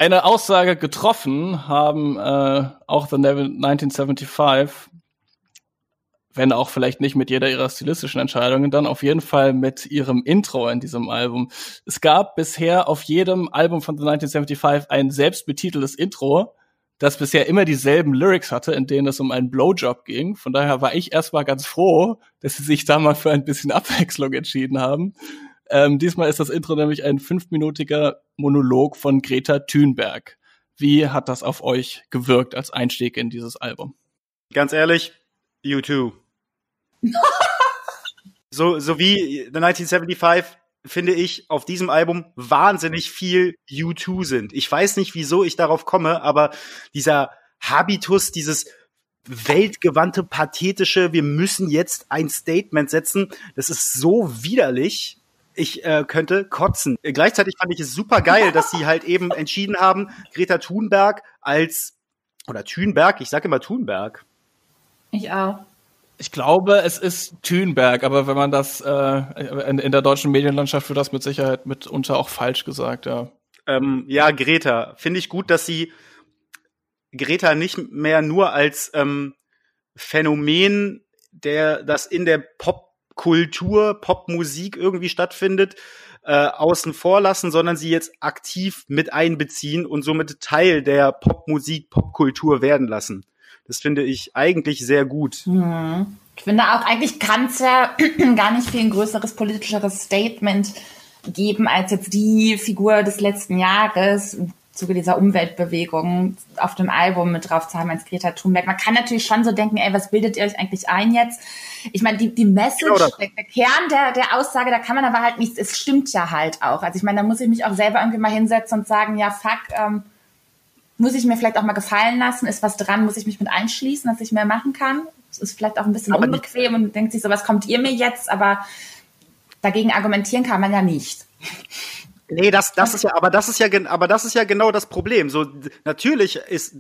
Eine Aussage getroffen haben äh, auch The 1975, wenn auch vielleicht nicht mit jeder ihrer stilistischen Entscheidungen, dann auf jeden Fall mit ihrem Intro in diesem Album. Es gab bisher auf jedem Album von The 1975 ein selbstbetiteltes Intro, das bisher immer dieselben Lyrics hatte, in denen es um einen Blowjob ging. Von daher war ich erstmal ganz froh, dass sie sich da mal für ein bisschen Abwechslung entschieden haben. Ähm, diesmal ist das Intro nämlich ein fünfminütiger Monolog von Greta Thunberg. Wie hat das auf euch gewirkt als Einstieg in dieses Album? Ganz ehrlich, you too. so, so wie The 1975 finde ich auf diesem Album wahnsinnig viel U2 sind. Ich weiß nicht, wieso ich darauf komme, aber dieser Habitus, dieses weltgewandte, pathetische, wir müssen jetzt ein Statement setzen, das ist so widerlich ich äh, könnte kotzen. Gleichzeitig fand ich es super geil, dass sie halt eben entschieden haben, Greta Thunberg als oder Thunberg, ich sage immer Thunberg. Ich auch. Ich glaube, es ist Thünberg, aber wenn man das äh, in, in, der deutschen Medienlandschaft wird das mit Sicherheit mitunter auch falsch gesagt, ja. Ähm, ja, Greta. Finde ich gut, dass sie Greta nicht mehr nur als ähm, Phänomen, der das in der Pop Kultur, Popmusik irgendwie stattfindet, äh, außen vor lassen, sondern sie jetzt aktiv mit einbeziehen und somit Teil der Popmusik, Popkultur werden lassen. Das finde ich eigentlich sehr gut. Mhm. Ich finde auch, eigentlich kann es ja gar nicht viel ein größeres, politischeres Statement geben als jetzt die Figur des letzten Jahres. Zuge dieser Umweltbewegung auf dem Album mit drauf zu haben als Greta Thunberg. Man kann natürlich schon so denken, ey, was bildet ihr euch eigentlich ein jetzt? Ich meine, die, die Message, genau der, der, Kern der, der Aussage, da kann man aber halt nichts, es stimmt ja halt auch. Also ich meine, da muss ich mich auch selber irgendwie mal hinsetzen und sagen, ja, fuck, ähm, muss ich mir vielleicht auch mal gefallen lassen, ist was dran, muss ich mich mit einschließen, dass ich mehr machen kann? Es ist vielleicht auch ein bisschen aber unbequem und denkt sich so, was kommt ihr mir jetzt? Aber dagegen argumentieren kann man ja nicht. Nee, das, das ist ja, aber das ist ja, aber das ist ja genau das Problem. So, natürlich ist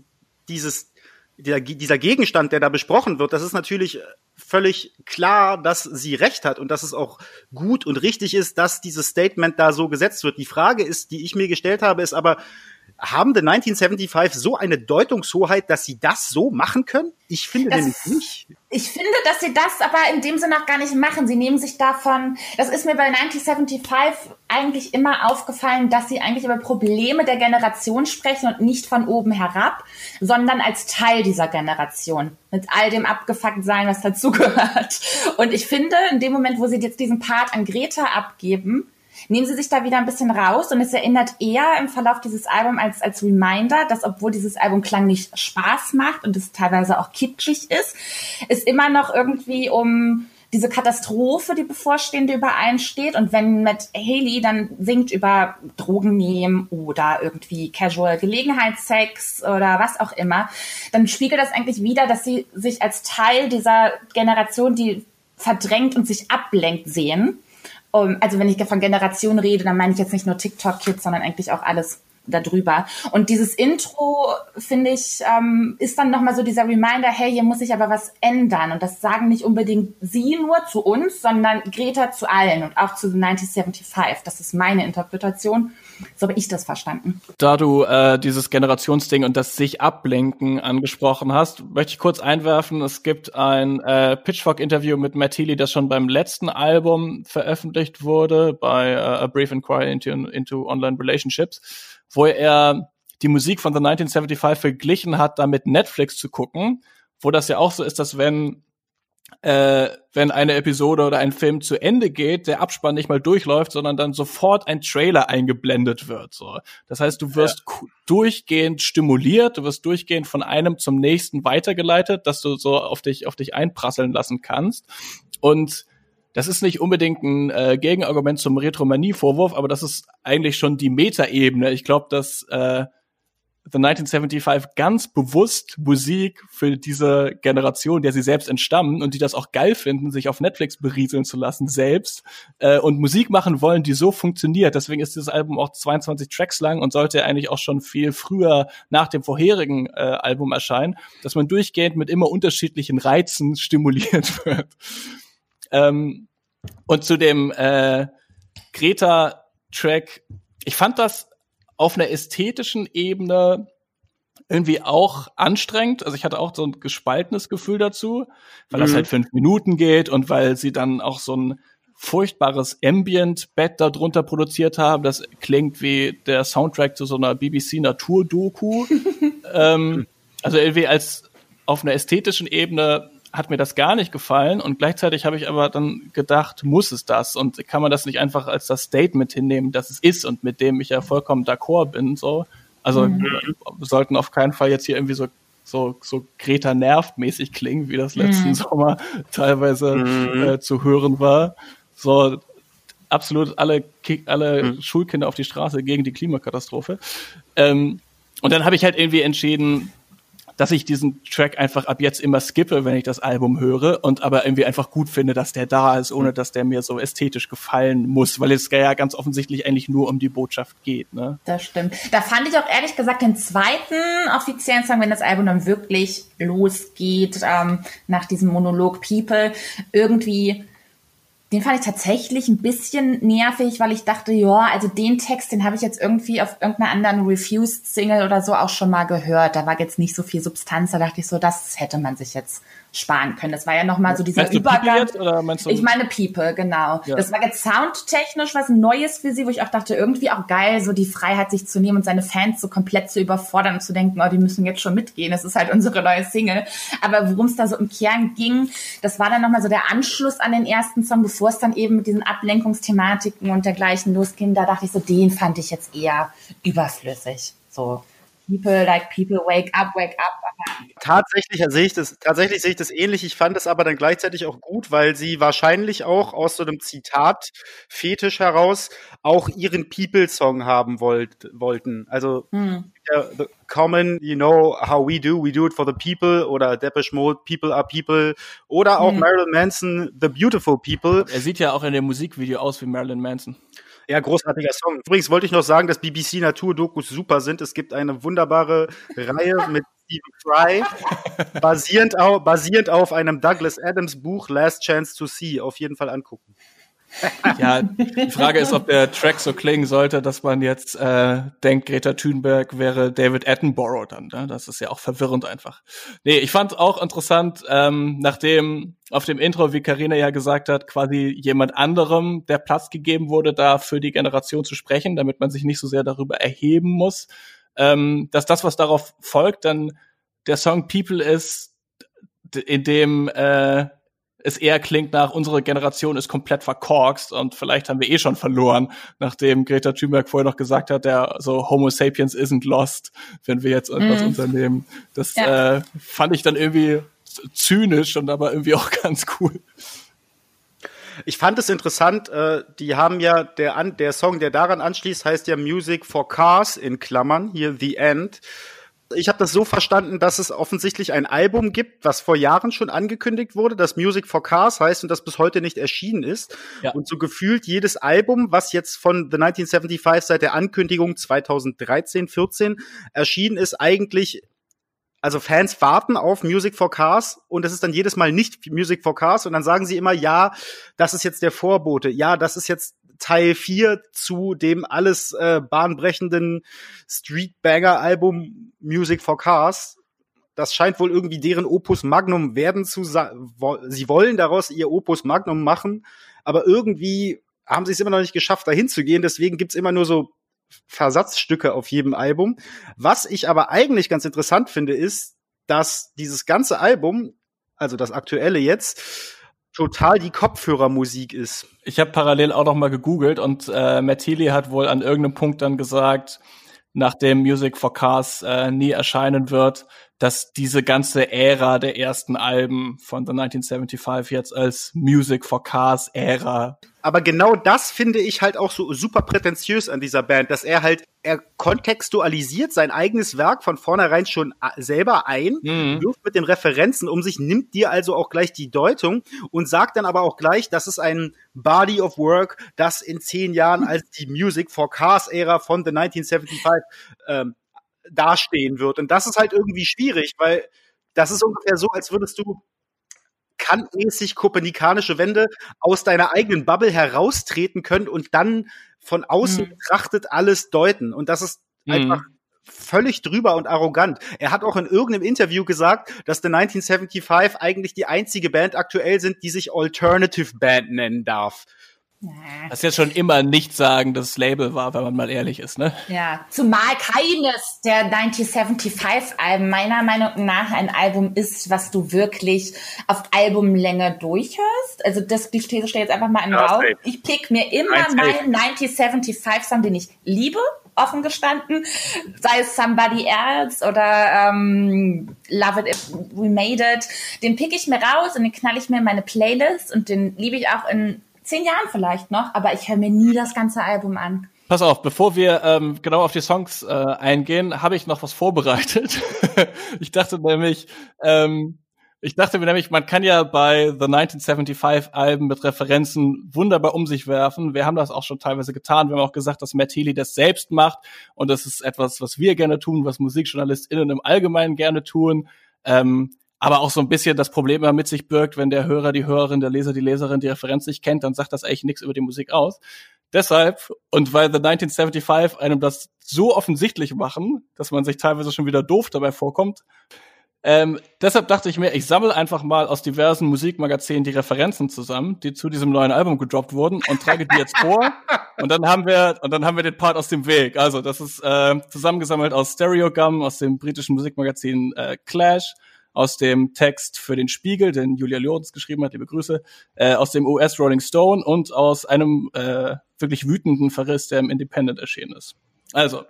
dieses, dieser, dieser Gegenstand, der da besprochen wird, das ist natürlich völlig klar, dass sie recht hat und dass es auch gut und richtig ist, dass dieses Statement da so gesetzt wird. Die Frage ist, die ich mir gestellt habe, ist aber, haben The 1975 so eine Deutungshoheit, dass sie das so machen können? Ich finde das, nämlich nicht. Ich finde, dass sie das aber in dem Sinne auch gar nicht machen. Sie nehmen sich davon, das ist mir bei 1975 eigentlich immer aufgefallen, dass sie eigentlich über Probleme der Generation sprechen und nicht von oben herab, sondern als Teil dieser Generation. Mit all dem Abgefucktsein, was dazugehört. Und ich finde, in dem Moment, wo sie jetzt diesen Part an Greta abgeben, nehmen sie sich da wieder ein bisschen raus und es erinnert eher im Verlauf dieses Albums als, als Reminder, dass obwohl dieses Album klanglich Spaß macht und es teilweise auch kitschig ist, es immer noch irgendwie um diese Katastrophe, die bevorstehende übereinsteht. Und wenn Matt Haley dann singt über Drogen nehmen oder irgendwie Casual Gelegenheitssex oder was auch immer, dann spiegelt das eigentlich wieder, dass sie sich als Teil dieser Generation, die verdrängt und sich ablenkt sehen um, also wenn ich von Generation rede, dann meine ich jetzt nicht nur TikTok-Kids, sondern eigentlich auch alles darüber. Und dieses Intro, finde ich, ähm, ist dann nochmal so dieser Reminder, hey, hier muss sich aber was ändern. Und das sagen nicht unbedingt sie nur zu uns, sondern Greta zu allen und auch zu 1975. Das ist meine Interpretation. So habe ich das verstanden. Da du äh, dieses Generationsding und das sich ablenken angesprochen hast, möchte ich kurz einwerfen, es gibt ein äh, Pitchfork-Interview mit Matt Healy, das schon beim letzten Album veröffentlicht wurde, bei uh, A Brief Inquiry into, into Online Relationships, wo er die Musik von The 1975 verglichen hat, damit Netflix zu gucken, wo das ja auch so ist, dass wenn äh, wenn eine Episode oder ein Film zu Ende geht, der Abspann nicht mal durchläuft, sondern dann sofort ein Trailer eingeblendet wird. So, das heißt, du wirst ja. durchgehend stimuliert, du wirst durchgehend von einem zum nächsten weitergeleitet, dass du so auf dich auf dich einprasseln lassen kannst. Und das ist nicht unbedingt ein äh, Gegenargument zum Retromanie-Vorwurf, aber das ist eigentlich schon die Metaebene. Ich glaube, dass äh, The 1975 ganz bewusst Musik für diese Generation, der sie selbst entstammen und die das auch geil finden, sich auf Netflix berieseln zu lassen selbst äh, und Musik machen wollen, die so funktioniert. Deswegen ist dieses Album auch 22 Tracks lang und sollte eigentlich auch schon viel früher nach dem vorherigen äh, Album erscheinen, dass man durchgehend mit immer unterschiedlichen Reizen stimuliert wird. Ähm, und zu dem äh, Greta-Track, ich fand das auf einer ästhetischen Ebene irgendwie auch anstrengend. Also ich hatte auch so ein gespaltenes Gefühl dazu, weil mhm. das halt fünf Minuten geht und weil sie dann auch so ein furchtbares Ambient-Bett darunter produziert haben. Das klingt wie der Soundtrack zu so einer BBC-Natur-Doku. ähm, also irgendwie als auf einer ästhetischen Ebene hat mir das gar nicht gefallen und gleichzeitig habe ich aber dann gedacht, muss es das und kann man das nicht einfach als das Statement hinnehmen, dass es ist und mit dem ich ja vollkommen d'accord bin, so. Also mhm. wir sollten auf keinen Fall jetzt hier irgendwie so so, so Greta nervt mäßig klingen, wie das letzten mhm. Sommer teilweise mhm. äh, zu hören war. So absolut alle, alle mhm. Schulkinder auf die Straße gegen die Klimakatastrophe. Ähm, und dann habe ich halt irgendwie entschieden, dass ich diesen Track einfach ab jetzt immer skippe, wenn ich das Album höre und aber irgendwie einfach gut finde, dass der da ist, ohne dass der mir so ästhetisch gefallen muss, weil es ja ganz offensichtlich eigentlich nur um die Botschaft geht. Ne? Das stimmt. Da fand ich auch ehrlich gesagt den zweiten offiziellen Song, wenn das Album dann wirklich losgeht, ähm, nach diesem Monolog People, irgendwie den fand ich tatsächlich ein bisschen nervig, weil ich dachte, ja, also den Text, den habe ich jetzt irgendwie auf irgendeiner anderen Refused-Single oder so auch schon mal gehört. Da war jetzt nicht so viel Substanz. Da dachte ich so, das hätte man sich jetzt sparen können. Das war ja nochmal so dieser meinst Übergang. Jetzt, oder meinst du ich meine People, genau. Ja. Das war jetzt soundtechnisch was Neues für sie, wo ich auch dachte, irgendwie auch geil, so die Freiheit sich zu nehmen und seine Fans so komplett zu überfordern und zu denken, oh, die müssen jetzt schon mitgehen. Das ist halt unsere neue Single. Aber worum es da so im Kern ging, das war dann nochmal so der Anschluss an den ersten Song, bevor es dann eben mit diesen Ablenkungsthematiken und dergleichen losging. Da dachte ich so, den fand ich jetzt eher überflüssig. So People like people wake up, wake up. Tatsächlich sehe ich das, tatsächlich sehe ich das ähnlich. Ich fand es aber dann gleichzeitig auch gut, weil sie wahrscheinlich auch aus so einem Zitat Fetisch heraus auch ihren People-Song haben wollt, wollten. Also hm. the common, you know how we do, we do it for the people oder Depeche Mode, People are People oder auch hm. Marilyn Manson, The Beautiful People. Er sieht ja auch in dem Musikvideo aus wie Marilyn Manson. Ja, großartiger Song. Übrigens wollte ich noch sagen, dass BBC Naturdokus super sind. Es gibt eine wunderbare Reihe mit Stephen Fry, basierend auf, basierend auf einem Douglas Adams Buch Last Chance to See. Auf jeden Fall angucken. Ja, die Frage ist, ob der Track so klingen sollte, dass man jetzt äh, denkt, Greta Thunberg wäre David Attenborough dann. Ne? Das ist ja auch verwirrend einfach. Nee, ich fand auch interessant, ähm, nachdem auf dem Intro, wie Karina ja gesagt hat, quasi jemand anderem der Platz gegeben wurde, da für die Generation zu sprechen, damit man sich nicht so sehr darüber erheben muss, ähm, dass das, was darauf folgt, dann der Song People ist, in dem äh, es eher klingt nach, unsere Generation ist komplett verkorkst und vielleicht haben wir eh schon verloren, nachdem Greta Thunberg vorher noch gesagt hat, der so Homo sapiens isn't lost, wenn wir jetzt etwas mm. unternehmen. Das ja. äh, fand ich dann irgendwie zynisch und aber irgendwie auch ganz cool. Ich fand es interessant, äh, die haben ja, der, der Song, der daran anschließt, heißt ja Music for Cars in Klammern, hier The End ich habe das so verstanden, dass es offensichtlich ein Album gibt, was vor Jahren schon angekündigt wurde, das Music for Cars heißt und das bis heute nicht erschienen ist. Ja. Und so gefühlt jedes Album, was jetzt von The 1975 seit der Ankündigung 2013, 14 erschienen ist, eigentlich also Fans warten auf Music for Cars und es ist dann jedes Mal nicht Music for Cars und dann sagen sie immer, ja, das ist jetzt der Vorbote, ja, das ist jetzt Teil 4 zu dem alles äh, bahnbrechenden Street-Banger-Album Music for Cars. Das scheint wohl irgendwie deren Opus Magnum werden zu Sie wollen daraus ihr Opus Magnum machen, aber irgendwie haben sie es immer noch nicht geschafft, dahin zu gehen. Deswegen gibt's immer nur so Versatzstücke auf jedem Album. Was ich aber eigentlich ganz interessant finde, ist, dass dieses ganze Album, also das aktuelle jetzt, total die Kopfhörermusik ist. Ich habe parallel auch noch mal gegoogelt und äh, Matt Healy hat wohl an irgendeinem Punkt dann gesagt, nachdem Music for Cars äh, nie erscheinen wird, dass diese ganze Ära der ersten Alben von The 1975 jetzt als Music for Cars Ära. Aber genau das finde ich halt auch so super prätentiös an dieser Band, dass er halt, er kontextualisiert sein eigenes Werk von vornherein schon selber ein, mhm. wirft mit den Referenzen um sich, nimmt dir also auch gleich die Deutung und sagt dann aber auch gleich, das ist ein Body of Work, das in zehn Jahren als die Music for Cars Ära von The 1975 ähm, dastehen wird. Und das ist halt irgendwie schwierig, weil das ist ungefähr so, als würdest du kantmäßig kopernikanische Wände aus deiner eigenen Bubble heraustreten können und dann von außen mhm. betrachtet alles deuten. Und das ist mhm. einfach völlig drüber und arrogant. Er hat auch in irgendeinem Interview gesagt, dass The 1975 eigentlich die einzige Band aktuell sind, die sich Alternative Band nennen darf. Das ist jetzt schon immer nicht sagen, dass das Label war, wenn man mal ehrlich ist, ne? Ja, zumal keines der 1975 Alben meiner Meinung nach ein Album ist, was du wirklich auf Albumlänge durchhörst. Also das, die These steht jetzt einfach mal in den ja, Raum. Ich pick mir immer meinen 1975 Song, den ich liebe, offen gestanden, sei es Somebody Else oder ähm, Love It If We Made It, den pick ich mir raus und den knall ich mir in meine Playlist und den liebe ich auch in zehn Jahren vielleicht noch, aber ich höre mir nie das ganze Album an. Pass auf, bevor wir ähm, genau auf die Songs äh, eingehen, habe ich noch was vorbereitet. ich dachte nämlich, ähm, ich dachte mir nämlich, man kann ja bei The 1975 Alben mit Referenzen wunderbar um sich werfen. Wir haben das auch schon teilweise getan. Wir haben auch gesagt, dass Matt Healy das selbst macht. Und das ist etwas, was wir gerne tun, was MusikjournalistInnen im Allgemeinen gerne tun. Ähm, aber auch so ein bisschen das Problem immer mit sich birgt, wenn der Hörer, die Hörerin, der Leser, die Leserin die Referenz nicht kennt, dann sagt das eigentlich nichts über die Musik aus. Deshalb, und weil The 1975 einem das so offensichtlich machen, dass man sich teilweise schon wieder doof dabei vorkommt, ähm, deshalb dachte ich mir, ich sammle einfach mal aus diversen Musikmagazinen die Referenzen zusammen, die zu diesem neuen Album gedroppt wurden und trage die jetzt vor. und dann haben wir und dann haben wir den Part aus dem Weg. Also das ist äh, zusammengesammelt aus Stereogum, aus dem britischen Musikmagazin äh, Clash, aus dem Text für den Spiegel, den Julia Lorenz geschrieben hat, liebe Grüße, äh, aus dem US Rolling Stone und aus einem äh, wirklich wütenden Verriss, der im Independent erschienen ist. Also,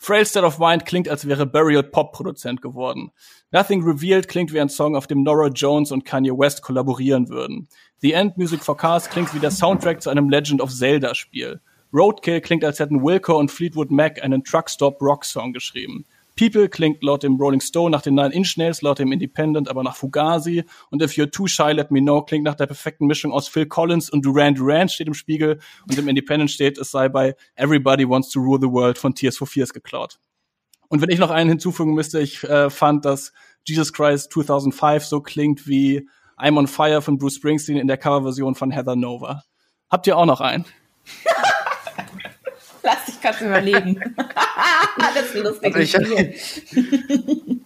Frail State of Mind klingt, als wäre Burial Pop-Produzent geworden. Nothing Revealed klingt wie ein Song, auf dem Nora Jones und Kanye West kollaborieren würden. The End Music for Cars klingt wie der Soundtrack zu einem Legend of Zelda Spiel. Roadkill klingt, als hätten Wilco und Fleetwood Mac einen Truckstop Rock Song geschrieben. People klingt laut dem Rolling Stone nach den Nine Inch Nails, laut dem Independent aber nach Fugazi. Und If You're Too Shy, Let Me Know klingt nach der perfekten Mischung aus Phil Collins und Duran Duran steht im Spiegel. Und im Independent steht, es sei bei Everybody Wants to Rule the World von Tears for Fears geklaut. Und wenn ich noch einen hinzufügen müsste, ich äh, fand, dass Jesus Christ 2005 so klingt wie I'm on Fire von Bruce Springsteen in der Coverversion von Heather Nova. Habt ihr auch noch einen? Lass dich kurz überlegen. das ist ein lustiges Spiel.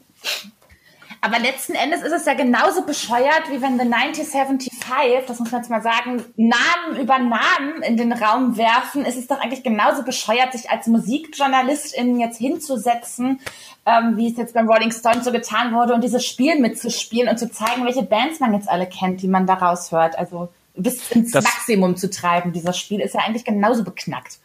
Aber letzten Endes ist es ja genauso bescheuert, wie wenn The 1975, das muss man jetzt mal sagen, Namen über Namen in den Raum werfen. Es ist doch eigentlich genauso bescheuert, sich als Musikjournalistin jetzt hinzusetzen, ähm, wie es jetzt beim Rolling Stone so getan wurde, und dieses Spiel mitzuspielen und zu zeigen, welche Bands man jetzt alle kennt, die man daraus hört. Also bis ins das Maximum zu treiben. Dieses Spiel ist ja eigentlich genauso beknackt.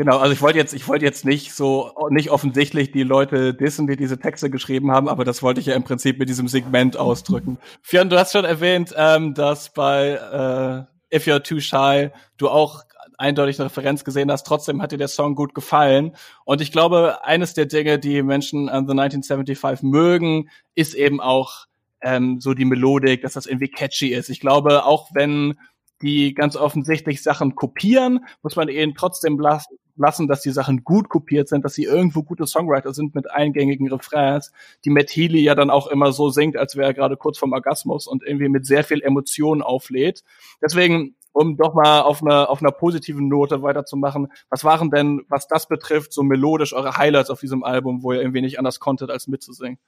Genau, also ich wollte jetzt, ich wollte jetzt nicht so, nicht offensichtlich die Leute dissen, die diese Texte geschrieben haben, aber das wollte ich ja im Prinzip mit diesem Segment ausdrücken. Fionn, du hast schon erwähnt, ähm, dass bei äh, If You're Too Shy du auch eindeutig eine Referenz gesehen hast. Trotzdem hat dir der Song gut gefallen. Und ich glaube, eines der Dinge, die Menschen an The 1975 mögen, ist eben auch ähm, so die Melodik, dass das irgendwie catchy ist. Ich glaube, auch wenn die ganz offensichtlich Sachen kopieren, muss man ihnen trotzdem lassen, lassen, dass die Sachen gut kopiert sind, dass sie irgendwo gute Songwriter sind mit eingängigen Refrains, die Matt Healy ja dann auch immer so singt, als wäre er gerade kurz vorm Orgasmus und irgendwie mit sehr viel Emotion auflädt. Deswegen, um doch mal auf einer auf einer positiven Note weiterzumachen, was waren denn, was das betrifft, so melodisch eure Highlights auf diesem Album, wo ihr irgendwie nicht anders konntet, als mitzusingen?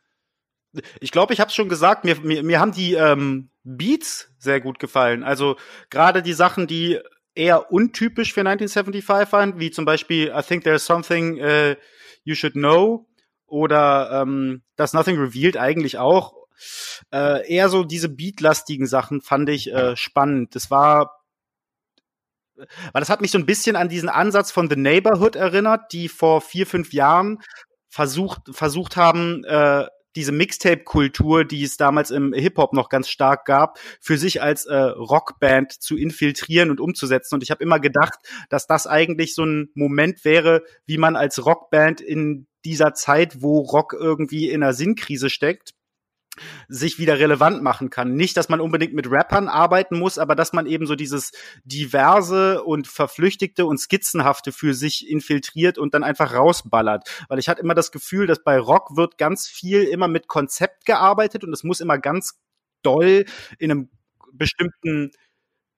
Ich glaube, ich habe es schon gesagt, mir, mir, mir haben die ähm, Beats sehr gut gefallen. Also gerade die Sachen, die eher untypisch für 1975 waren, wie zum Beispiel I think there's something uh, you should know oder ähm, das Nothing Revealed eigentlich auch. Äh, eher so diese beatlastigen Sachen fand ich äh, spannend. Das war weil das hat mich so ein bisschen an diesen Ansatz von The Neighborhood erinnert, die vor vier, fünf Jahren versucht, versucht haben, äh, diese Mixtape-Kultur, die es damals im Hip-Hop noch ganz stark gab, für sich als äh, Rockband zu infiltrieren und umzusetzen. Und ich habe immer gedacht, dass das eigentlich so ein Moment wäre, wie man als Rockband in dieser Zeit, wo Rock irgendwie in einer Sinnkrise steckt, sich wieder relevant machen kann. Nicht, dass man unbedingt mit Rappern arbeiten muss, aber dass man eben so dieses diverse und verflüchtigte und skizzenhafte für sich infiltriert und dann einfach rausballert. Weil ich hatte immer das Gefühl, dass bei Rock wird ganz viel immer mit Konzept gearbeitet und es muss immer ganz doll in einem bestimmten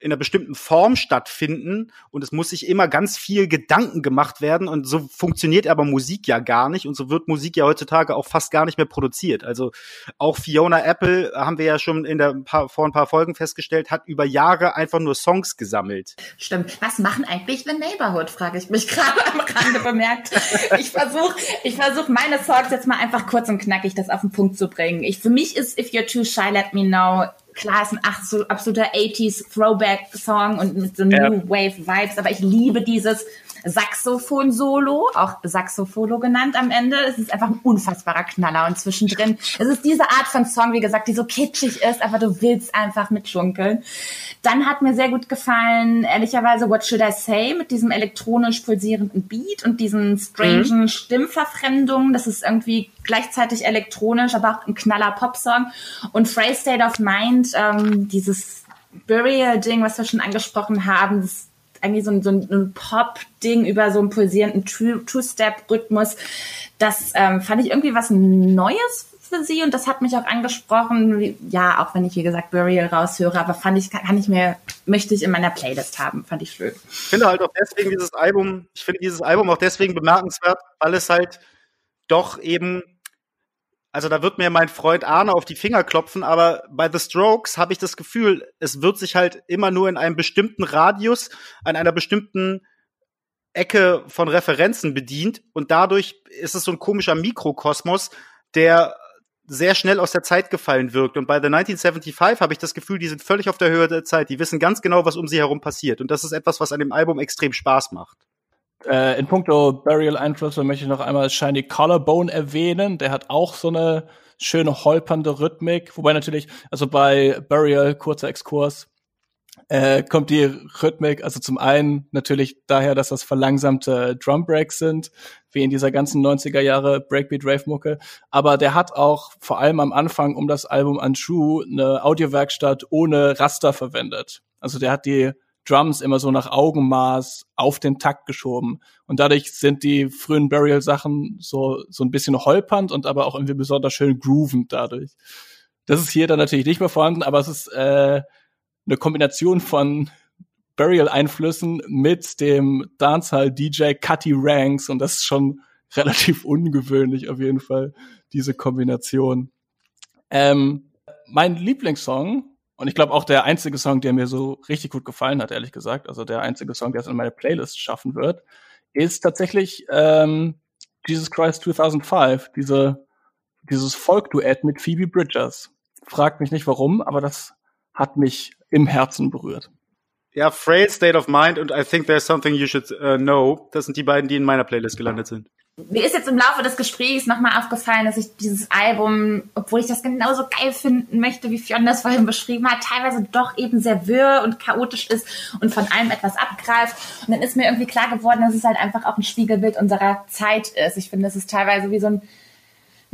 in einer bestimmten Form stattfinden und es muss sich immer ganz viel Gedanken gemacht werden und so funktioniert aber Musik ja gar nicht und so wird Musik ja heutzutage auch fast gar nicht mehr produziert. Also auch Fiona Apple haben wir ja schon in der vor ein paar Folgen festgestellt, hat über Jahre einfach nur Songs gesammelt. Stimmt. Was machen eigentlich The Neighborhood, frage ich mich gerade am Rande bemerkt. Ich versuche ich versuch meine Songs jetzt mal einfach kurz und knackig das auf den Punkt zu bringen. Ich, für mich ist If You're Too Shy, Let Me Know klar, ist ein absoluter 80s Throwback-Song und mit so. New Wave Vibes, aber ich liebe dieses Saxophon-Solo, auch Saxopholo genannt am Ende. Es ist einfach ein unfassbarer Knaller und zwischendrin, es ist diese Art von Song, wie gesagt, die so kitschig ist, aber du willst einfach mitschunkeln. Dann hat mir sehr gut gefallen, ehrlicherweise, What Should I Say mit diesem elektronisch pulsierenden Beat und diesen strangen mhm. Stimmverfremdungen. Das ist irgendwie gleichzeitig elektronisch, aber auch ein knaller Popsong. Und Phrase State of Mind, ähm, dieses Burial-Ding, was wir schon angesprochen haben, das eigentlich so ein, so ein Pop-Ding über so einen pulsierenden Two-Step-Rhythmus. Das ähm, fand ich irgendwie was Neues für sie und das hat mich auch angesprochen. Ja, auch wenn ich, wie gesagt, Burial raushöre, aber fand ich, kann ich mir, möchte ich in meiner Playlist haben. Fand ich schön. Ich finde halt auch deswegen dieses Album, ich finde dieses Album auch deswegen bemerkenswert, weil es halt doch eben also da wird mir mein Freund Arne auf die Finger klopfen, aber bei The Strokes habe ich das Gefühl, es wird sich halt immer nur in einem bestimmten Radius, an einer bestimmten Ecke von Referenzen bedient und dadurch ist es so ein komischer Mikrokosmos, der sehr schnell aus der Zeit gefallen wirkt. Und bei The 1975 habe ich das Gefühl, die sind völlig auf der Höhe der Zeit. Die wissen ganz genau, was um sie herum passiert. Und das ist etwas, was an dem Album extrem Spaß macht. Äh, in puncto Burial-Einflüsse möchte ich noch einmal Shiny Collarbone erwähnen. Der hat auch so eine schöne holpernde Rhythmik. Wobei natürlich, also bei Burial, kurzer Exkurs, äh, kommt die Rhythmik, also zum einen natürlich daher, dass das verlangsamte Drum Breaks sind, wie in dieser ganzen 90er Jahre Breakbeat Rave Mucke, aber der hat auch vor allem am Anfang um das Album Untrue eine Audiowerkstatt ohne Raster verwendet. Also der hat die Drums immer so nach Augenmaß auf den Takt geschoben. Und dadurch sind die frühen Burial-Sachen so, so ein bisschen holpernd und aber auch irgendwie besonders schön groovend dadurch. Das ist hier dann natürlich nicht mehr vorhanden, aber es ist äh, eine Kombination von Burial-Einflüssen mit dem Dancehall-DJ Cutty Ranks und das ist schon relativ ungewöhnlich auf jeden Fall, diese Kombination. Ähm, mein Lieblingssong und ich glaube auch der einzige Song, der mir so richtig gut gefallen hat, ehrlich gesagt, also der einzige Song, der es in meine Playlist schaffen wird, ist tatsächlich ähm, Jesus Christ 2005, diese, dieses Folk-Duett mit Phoebe Bridgers. Fragt mich nicht warum, aber das hat mich im Herzen berührt. Ja, Frail State of Mind und I Think There's Something You Should uh, Know, das sind die beiden, die in meiner Playlist gelandet sind. Mir ist jetzt im Laufe des Gesprächs nochmal aufgefallen, dass ich dieses Album, obwohl ich das genauso geil finden möchte, wie Fionn das vorhin beschrieben hat, teilweise doch eben sehr wirr und chaotisch ist und von allem etwas abgreift. Und dann ist mir irgendwie klar geworden, dass es halt einfach auch ein Spiegelbild unserer Zeit ist. Ich finde, es ist teilweise wie so ein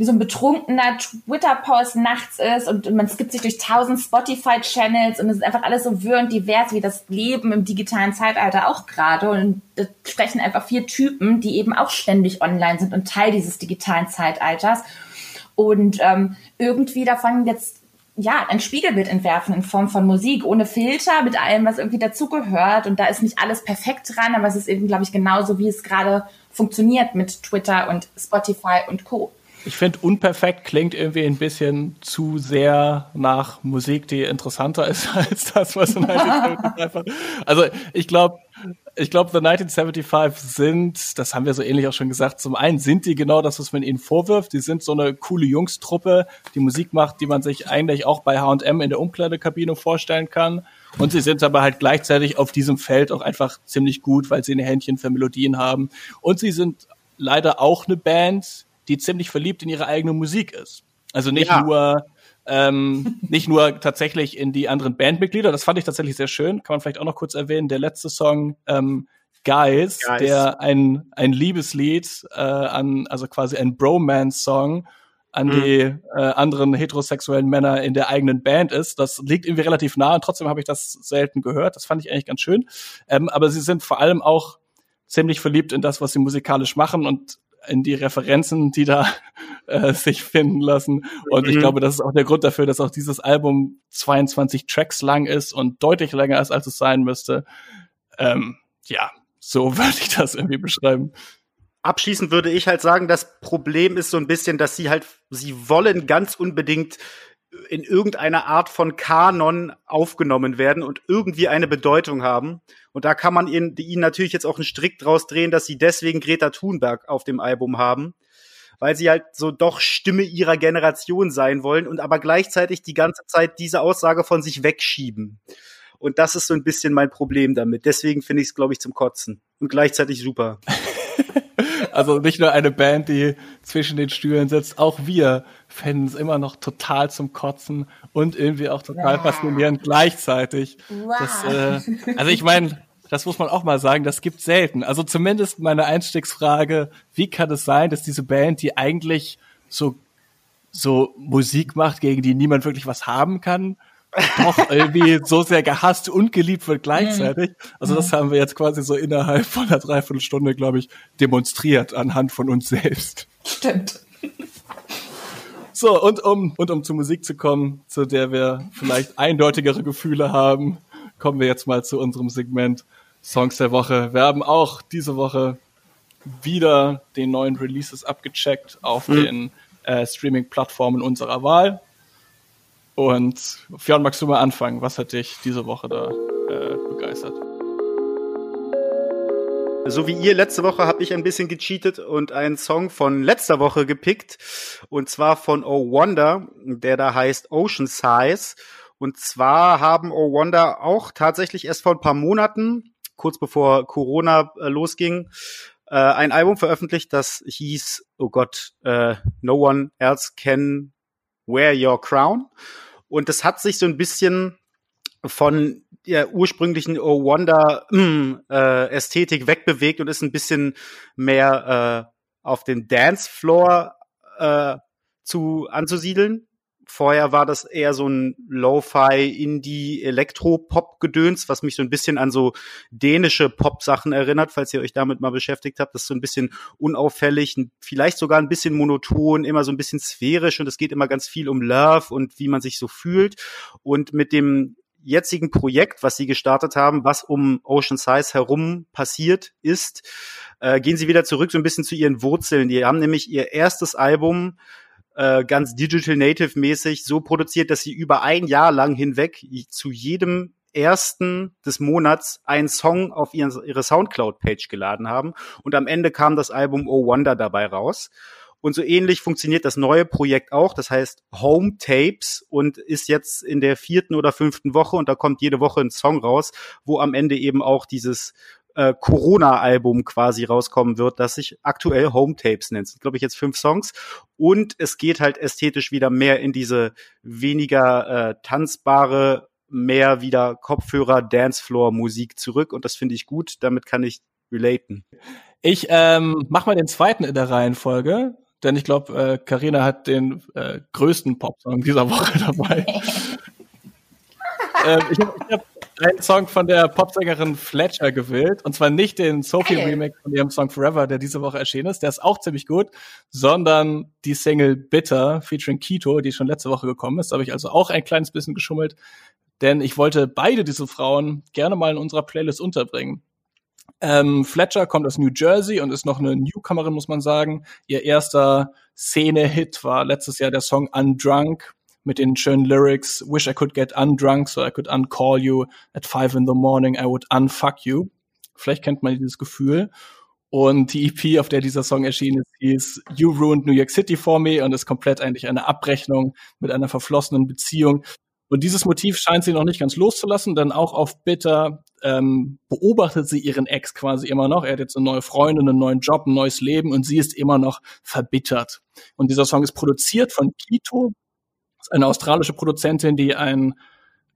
wie so ein betrunkener Twitter-Post nachts ist und man skippt sich durch tausend Spotify-Channels und es ist einfach alles so wirr und divers wie das Leben im digitalen Zeitalter auch gerade. Und da sprechen einfach vier Typen, die eben auch ständig online sind und Teil dieses digitalen Zeitalters. Und ähm, irgendwie davon jetzt ja, ein Spiegelbild entwerfen in Form von Musik, ohne Filter, mit allem, was irgendwie dazugehört. Und da ist nicht alles perfekt dran, aber es ist eben, glaube ich, genauso, wie es gerade funktioniert mit Twitter und Spotify und Co. Ich finde, unperfekt klingt irgendwie ein bisschen zu sehr nach Musik, die interessanter ist als das, was in 1975 Also ich glaube, ich glaube, The 1975 sind, das haben wir so ähnlich auch schon gesagt, zum einen sind die genau das, was man ihnen vorwirft. Die sind so eine coole Jungstruppe, die Musik macht, die man sich eigentlich auch bei H&M in der Umkleidekabine vorstellen kann. Und sie sind aber halt gleichzeitig auf diesem Feld auch einfach ziemlich gut, weil sie ein Händchen für Melodien haben. Und sie sind leider auch eine Band, die ziemlich verliebt in ihre eigene Musik ist. Also nicht ja. nur ähm, nicht nur tatsächlich in die anderen Bandmitglieder, das fand ich tatsächlich sehr schön, kann man vielleicht auch noch kurz erwähnen, der letzte Song ähm, Guys, Guys. der ein, ein Liebeslied äh, an, also quasi ein Bromance-Song an mhm. die äh, anderen heterosexuellen Männer in der eigenen Band ist. Das liegt irgendwie relativ nah und trotzdem habe ich das selten gehört. Das fand ich eigentlich ganz schön. Ähm, aber sie sind vor allem auch ziemlich verliebt in das, was sie musikalisch machen und in die Referenzen, die da äh, sich finden lassen. Und mhm. ich glaube, das ist auch der Grund dafür, dass auch dieses Album 22 Tracks lang ist und deutlich länger ist, als es sein müsste. Ähm, ja, so würde ich das irgendwie beschreiben. Abschließend würde ich halt sagen, das Problem ist so ein bisschen, dass sie halt, sie wollen ganz unbedingt in irgendeiner Art von Kanon aufgenommen werden und irgendwie eine Bedeutung haben. Und da kann man ihnen, ihnen natürlich jetzt auch einen Strick draus drehen, dass sie deswegen Greta Thunberg auf dem Album haben, weil sie halt so doch Stimme ihrer Generation sein wollen und aber gleichzeitig die ganze Zeit diese Aussage von sich wegschieben. Und das ist so ein bisschen mein Problem damit. Deswegen finde ich es, glaube ich, zum Kotzen. Und gleichzeitig super. Also nicht nur eine Band, die zwischen den Stühlen sitzt, auch wir fänden es immer noch total zum Kotzen und irgendwie auch total wow. faszinierend gleichzeitig. Wow. Das, äh, also ich meine, das muss man auch mal sagen, das gibt selten. Also zumindest meine Einstiegsfrage, wie kann es sein, dass diese Band, die eigentlich so so Musik macht, gegen die niemand wirklich was haben kann, doch irgendwie so sehr gehasst und geliebt wird gleichzeitig. Also das haben wir jetzt quasi so innerhalb von einer Dreiviertelstunde, glaube ich, demonstriert anhand von uns selbst. Stimmt. So, und um, und um zur Musik zu kommen, zu der wir vielleicht eindeutigere Gefühle haben, kommen wir jetzt mal zu unserem Segment Songs der Woche. Wir haben auch diese Woche wieder den neuen Releases abgecheckt auf mhm. den äh, Streaming-Plattformen unserer Wahl. Und Fionn, magst du mal anfangen? Was hat dich diese Woche da äh, begeistert? So wie ihr letzte Woche habe ich ein bisschen gecheatet und einen Song von letzter Woche gepickt. Und zwar von Oh Wonder, der da heißt Ocean Size. Und zwar haben Oh Wonder auch tatsächlich erst vor ein paar Monaten kurz bevor Corona äh, losging, äh, ein Album veröffentlicht, das hieß, oh Gott, äh, No One Else Can Wear Your Crown. Und das hat sich so ein bisschen von der ursprünglichen Oh Wonder mm, äh, Ästhetik wegbewegt und ist ein bisschen mehr äh, auf den Dancefloor äh, zu anzusiedeln. Vorher war das eher so ein Lo-Fi, Indie, Elektro-Pop-Gedöns, was mich so ein bisschen an so dänische Pop-Sachen erinnert, falls ihr euch damit mal beschäftigt habt. Das ist so ein bisschen unauffällig, vielleicht sogar ein bisschen monoton, immer so ein bisschen sphärisch und es geht immer ganz viel um Love und wie man sich so fühlt. Und mit dem jetzigen Projekt, was sie gestartet haben, was um Ocean Size herum passiert ist, äh, gehen sie wieder zurück so ein bisschen zu ihren Wurzeln. Die haben nämlich ihr erstes Album äh, ganz Digital Native mäßig so produziert, dass sie über ein Jahr lang hinweg zu jedem ersten des Monats einen Song auf ihre Soundcloud-Page geladen haben. Und am Ende kam das Album Oh Wonder dabei raus. Und so ähnlich funktioniert das neue Projekt auch. Das heißt Home Tapes und ist jetzt in der vierten oder fünften Woche und da kommt jede Woche ein Song raus, wo am Ende eben auch dieses äh, Corona-Album quasi rauskommen wird, das sich aktuell Home Tapes nennt. Glaube ich jetzt fünf Songs und es geht halt ästhetisch wieder mehr in diese weniger äh, tanzbare, mehr wieder Kopfhörer, Dancefloor-Musik zurück und das finde ich gut. Damit kann ich relaten. Ich ähm, mach mal den zweiten in der Reihenfolge, denn ich glaube, Karina äh, hat den äh, größten Popsong dieser Woche dabei. ähm, ich habe hab einen Song von der Popsängerin Fletcher gewählt. Und zwar nicht den Sophie hey. Remake von ihrem Song Forever, der diese Woche erschienen ist. Der ist auch ziemlich gut, sondern die Single Bitter featuring Kito, die schon letzte Woche gekommen ist. Da habe ich also auch ein kleines bisschen geschummelt, denn ich wollte beide diese Frauen gerne mal in unserer Playlist unterbringen. Ähm, Fletcher kommt aus New Jersey und ist noch eine Newcomerin, muss man sagen. Ihr erster Szene-Hit war letztes Jahr der Song Undrunk mit den schönen Lyrics, wish I could get undrunk so I could uncall you at five in the morning, I would unfuck you. Vielleicht kennt man dieses Gefühl. Und die EP, auf der dieser Song erschienen ist, hieß You Ruined New York City for Me und ist komplett eigentlich eine Abrechnung mit einer verflossenen Beziehung. Und dieses Motiv scheint sie noch nicht ganz loszulassen, denn auch auf Bitter ähm, beobachtet sie ihren Ex quasi immer noch. Er hat jetzt eine neue Freundin, einen neuen Job, ein neues Leben und sie ist immer noch verbittert. Und dieser Song ist produziert von Kito, eine australische Produzentin, die einen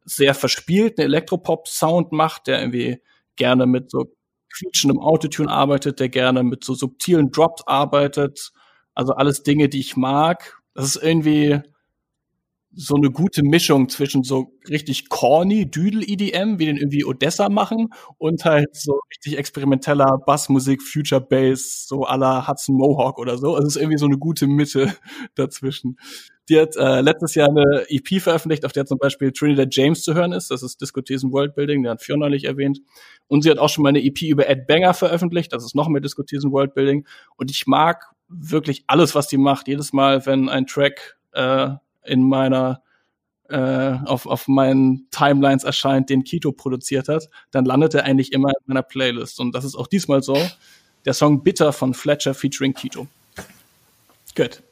sehr verspielten Elektropop-Sound macht, der irgendwie gerne mit so quietschendem Autotune arbeitet, der gerne mit so subtilen Drops arbeitet. Also alles Dinge, die ich mag. Das ist irgendwie so eine gute Mischung zwischen so richtig corny Düdel-EDM, wie den irgendwie Odessa machen, und halt so richtig experimenteller Bassmusik, Future Bass, so à la Hudson Mohawk oder so. Also es ist irgendwie so eine gute Mitte dazwischen. Die hat äh, letztes Jahr eine EP veröffentlicht, auf der zum Beispiel Trinidad James zu hören ist. Das ist Discothesen Worldbuilding, der hat Fiona neulich erwähnt. Und sie hat auch schon mal eine EP über Ed Banger veröffentlicht. Das ist noch mehr Discothesen Worldbuilding. Und ich mag wirklich alles, was die macht. Jedes Mal, wenn ein Track äh, in meiner äh, auf, auf meinen Timelines erscheint, den Kito produziert hat, dann landet er eigentlich immer in meiner Playlist. Und das ist auch diesmal so. Der Song Bitter von Fletcher featuring Kito. Gut.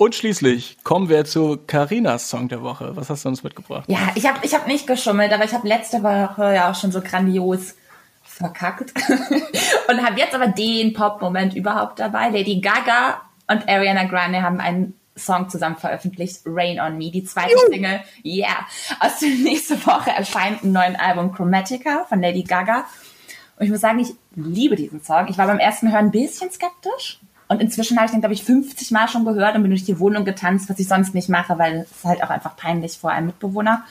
Und schließlich kommen wir zu Karinas Song der Woche. Was hast du uns mitgebracht? Ja, ich habe ich hab nicht geschummelt, aber ich habe letzte Woche ja auch schon so grandios verkackt und habe jetzt aber den Pop-Moment überhaupt dabei. Lady Gaga und Ariana Grande haben einen Song zusammen veröffentlicht, Rain on Me, die zweite Juhu. Single. Yeah. Aus der nächsten Woche erscheint ein neues Album Chromatica von Lady Gaga. Und ich muss sagen, ich liebe diesen Song. Ich war beim ersten Hören ein bisschen skeptisch. Und inzwischen habe ich den, glaube ich, 50 Mal schon gehört und bin durch die Wohnung getanzt, was ich sonst nicht mache, weil es halt auch einfach peinlich vor einem Mitbewohner.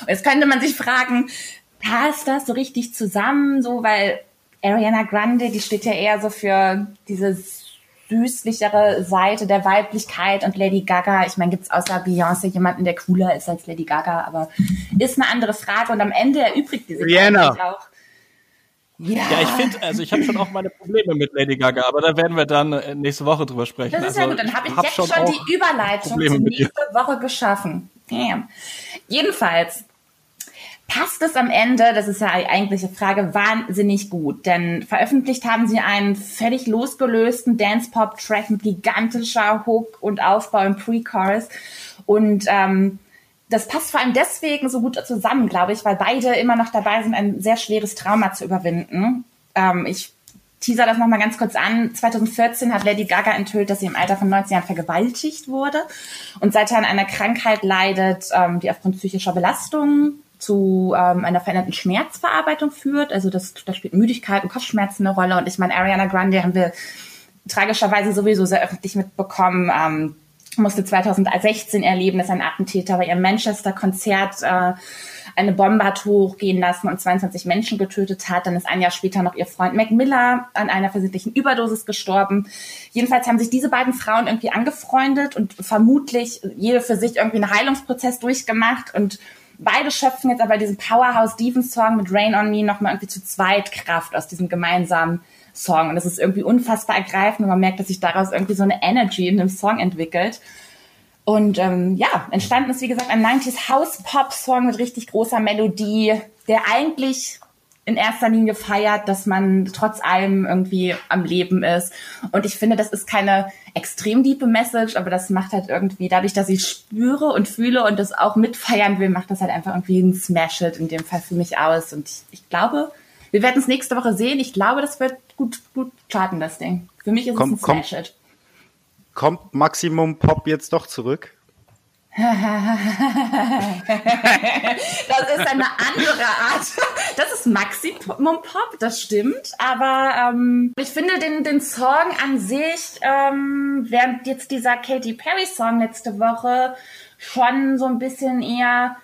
Und jetzt könnte man sich fragen, passt das so richtig zusammen, so, weil Ariana Grande, die steht ja eher so für dieses süßlichere Seite der Weiblichkeit und Lady Gaga, ich meine, gibt es außer Beyoncé jemanden, der cooler ist als Lady Gaga, aber ist eine andere Frage und am Ende erübrigt die sich Rihanna. auch. Ja, ja ich finde, also ich habe schon auch meine Probleme mit Lady Gaga, aber da werden wir dann äh, nächste Woche drüber sprechen. Das ist also, ja gut, dann habe ich hab jetzt schon, schon die Überleitung Probleme zur nächsten Woche geschaffen. Damn. Jedenfalls, passt es am Ende, das ist ja die eigentliche Frage, wahnsinnig gut. Denn veröffentlicht haben sie einen völlig losgelösten Dance-Pop-Track mit gigantischer Hook und Aufbau im Pre-Chorus. Und ähm, das passt vor allem deswegen so gut zusammen, glaube ich, weil beide immer noch dabei sind, ein sehr schweres Trauma zu überwinden. Ähm, ich teaser das nochmal ganz kurz an. 2014 hat Lady Gaga enthüllt, dass sie im Alter von 19 Jahren vergewaltigt wurde und seither an einer Krankheit leidet, ähm, die aufgrund psychischer Belastungen zu ähm, einer veränderten Schmerzverarbeitung führt. Also das, da spielt Müdigkeit und Kopfschmerzen eine Rolle. Und ich meine, Ariana Grande haben wir tragischerweise sowieso sehr öffentlich mitbekommen. Ähm, musste 2016 erleben, dass ein Attentäter bei ihrem Manchester-Konzert äh, eine Bombe hat hochgehen lassen und 22 Menschen getötet hat. Dann ist ein Jahr später noch ihr Freund Mac Miller an einer versehentlichen Überdosis gestorben. Jedenfalls haben sich diese beiden Frauen irgendwie angefreundet und vermutlich jede für sich irgendwie einen Heilungsprozess durchgemacht und beide schöpfen jetzt aber diesen Powerhouse Stevens Song mit Rain on Me nochmal irgendwie zu zweit Kraft aus diesem gemeinsamen Song. Und das ist irgendwie unfassbar ergreifend und man merkt, dass sich daraus irgendwie so eine Energy in dem Song entwickelt. Und ähm, ja, entstanden ist, wie gesagt, ein 90s House-Pop-Song mit richtig großer Melodie, der eigentlich in erster Linie feiert, dass man trotz allem irgendwie am Leben ist. Und ich finde, das ist keine extrem diepe Message, aber das macht halt irgendwie, dadurch, dass ich spüre und fühle und das auch mitfeiern will, macht das halt einfach irgendwie ein Smash-It in dem Fall für mich aus. Und ich, ich glaube, wir werden es nächste Woche sehen. Ich glaube, das wird gut, gut charten, das Ding. Für mich ist komm, es ein Smash-It. Kommt Maximum Pop jetzt doch zurück? das ist eine andere Art. Das ist Maximum Pop, das stimmt. Aber ähm, ich finde den, den Song an sich, ähm, während jetzt dieser Katy Perry Song letzte Woche schon so ein bisschen eher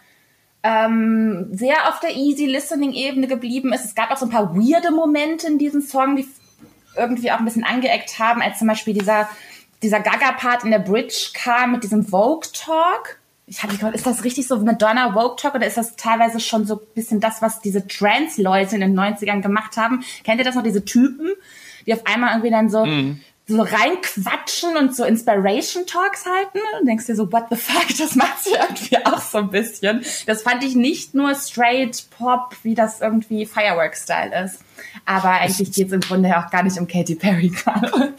ähm, sehr auf der easy listening Ebene geblieben ist. Es gab auch so ein paar weirde Momente in diesem Song, die irgendwie auch ein bisschen angeeckt haben, als zum Beispiel dieser dieser Gaga-Part in der Bridge kam mit diesem Vogue-Talk. Ich habe gedacht, ist das richtig so Madonna Vogue Talk oder ist das teilweise schon so ein bisschen das, was diese Trans-Leute in den 90ern gemacht haben? Kennt ihr das noch, diese Typen, die auf einmal irgendwie dann so, mm. So reinquatschen und so Inspiration Talks halten? Und denkst dir so, what the fuck, das macht sie irgendwie auch so ein bisschen. Das fand ich nicht nur straight Pop, wie das irgendwie Firework-Style ist. Aber eigentlich geht es im Grunde auch gar nicht um Katy Perry gerade.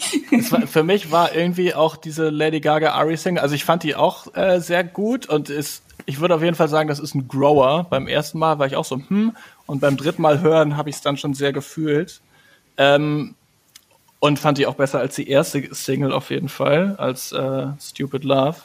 für mich war irgendwie auch diese Lady Gaga Ari Single, also ich fand die auch äh, sehr gut und ist, ich würde auf jeden Fall sagen, das ist ein Grower. Beim ersten Mal war ich auch so, hm, und beim dritten Mal hören habe ich es dann schon sehr gefühlt. Ähm, und fand die auch besser als die erste Single auf jeden Fall, als äh, Stupid Love.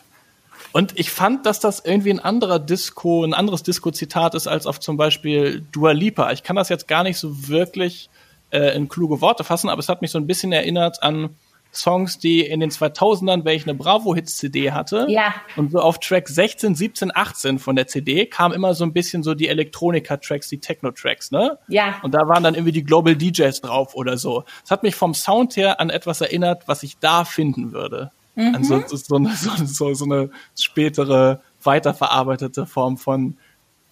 Und ich fand, dass das irgendwie ein anderer Disco, ein anderes Disco-Zitat ist als auf zum Beispiel Dua Lipa. Ich kann das jetzt gar nicht so wirklich äh, in kluge Worte fassen, aber es hat mich so ein bisschen erinnert an Songs, die in den 2000ern, wenn ich eine Bravo-Hits-CD hatte. Ja. Und so auf Track 16, 17, 18 von der CD kam immer so ein bisschen so die Elektronika-Tracks, die Techno-Tracks, ne? Ja. Und da waren dann irgendwie die Global DJs drauf oder so. Es hat mich vom Sound her an etwas erinnert, was ich da finden würde. Mhm. Also so, eine, so, so eine spätere, weiterverarbeitete Form von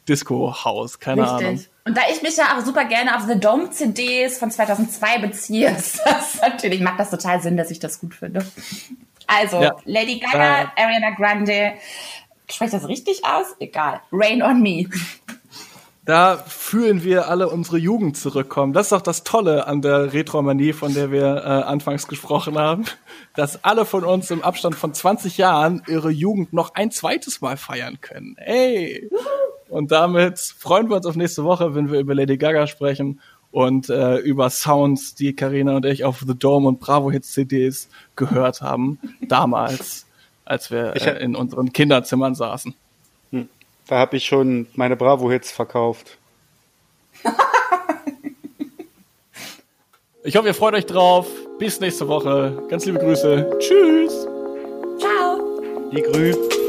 Disco-House, keine Richtig. Ahnung. Und da ich mich ja auch super gerne auf The Dome CDs von 2002 beziehe, ist das natürlich, macht das total Sinn, dass ich das gut finde. Also, ja. Lady Gaga, äh. Ariana Grande, spreche das richtig aus? Egal. Rain on Me. Da fühlen wir alle unsere Jugend zurückkommen. Das ist doch das Tolle an der Retromanie, von der wir äh, anfangs gesprochen haben, dass alle von uns im Abstand von 20 Jahren ihre Jugend noch ein zweites Mal feiern können. Hey! Und damit freuen wir uns auf nächste Woche, wenn wir über Lady Gaga sprechen und äh, über Sounds, die Karina und ich auf The Dome und Bravo Hits CDs gehört haben, damals, als wir äh, in unseren Kinderzimmern saßen. Da habe ich schon meine Bravo-Hits verkauft. ich hoffe, ihr freut euch drauf. Bis nächste Woche. Ganz liebe Grüße. Tschüss. Ciao. Die Grüße.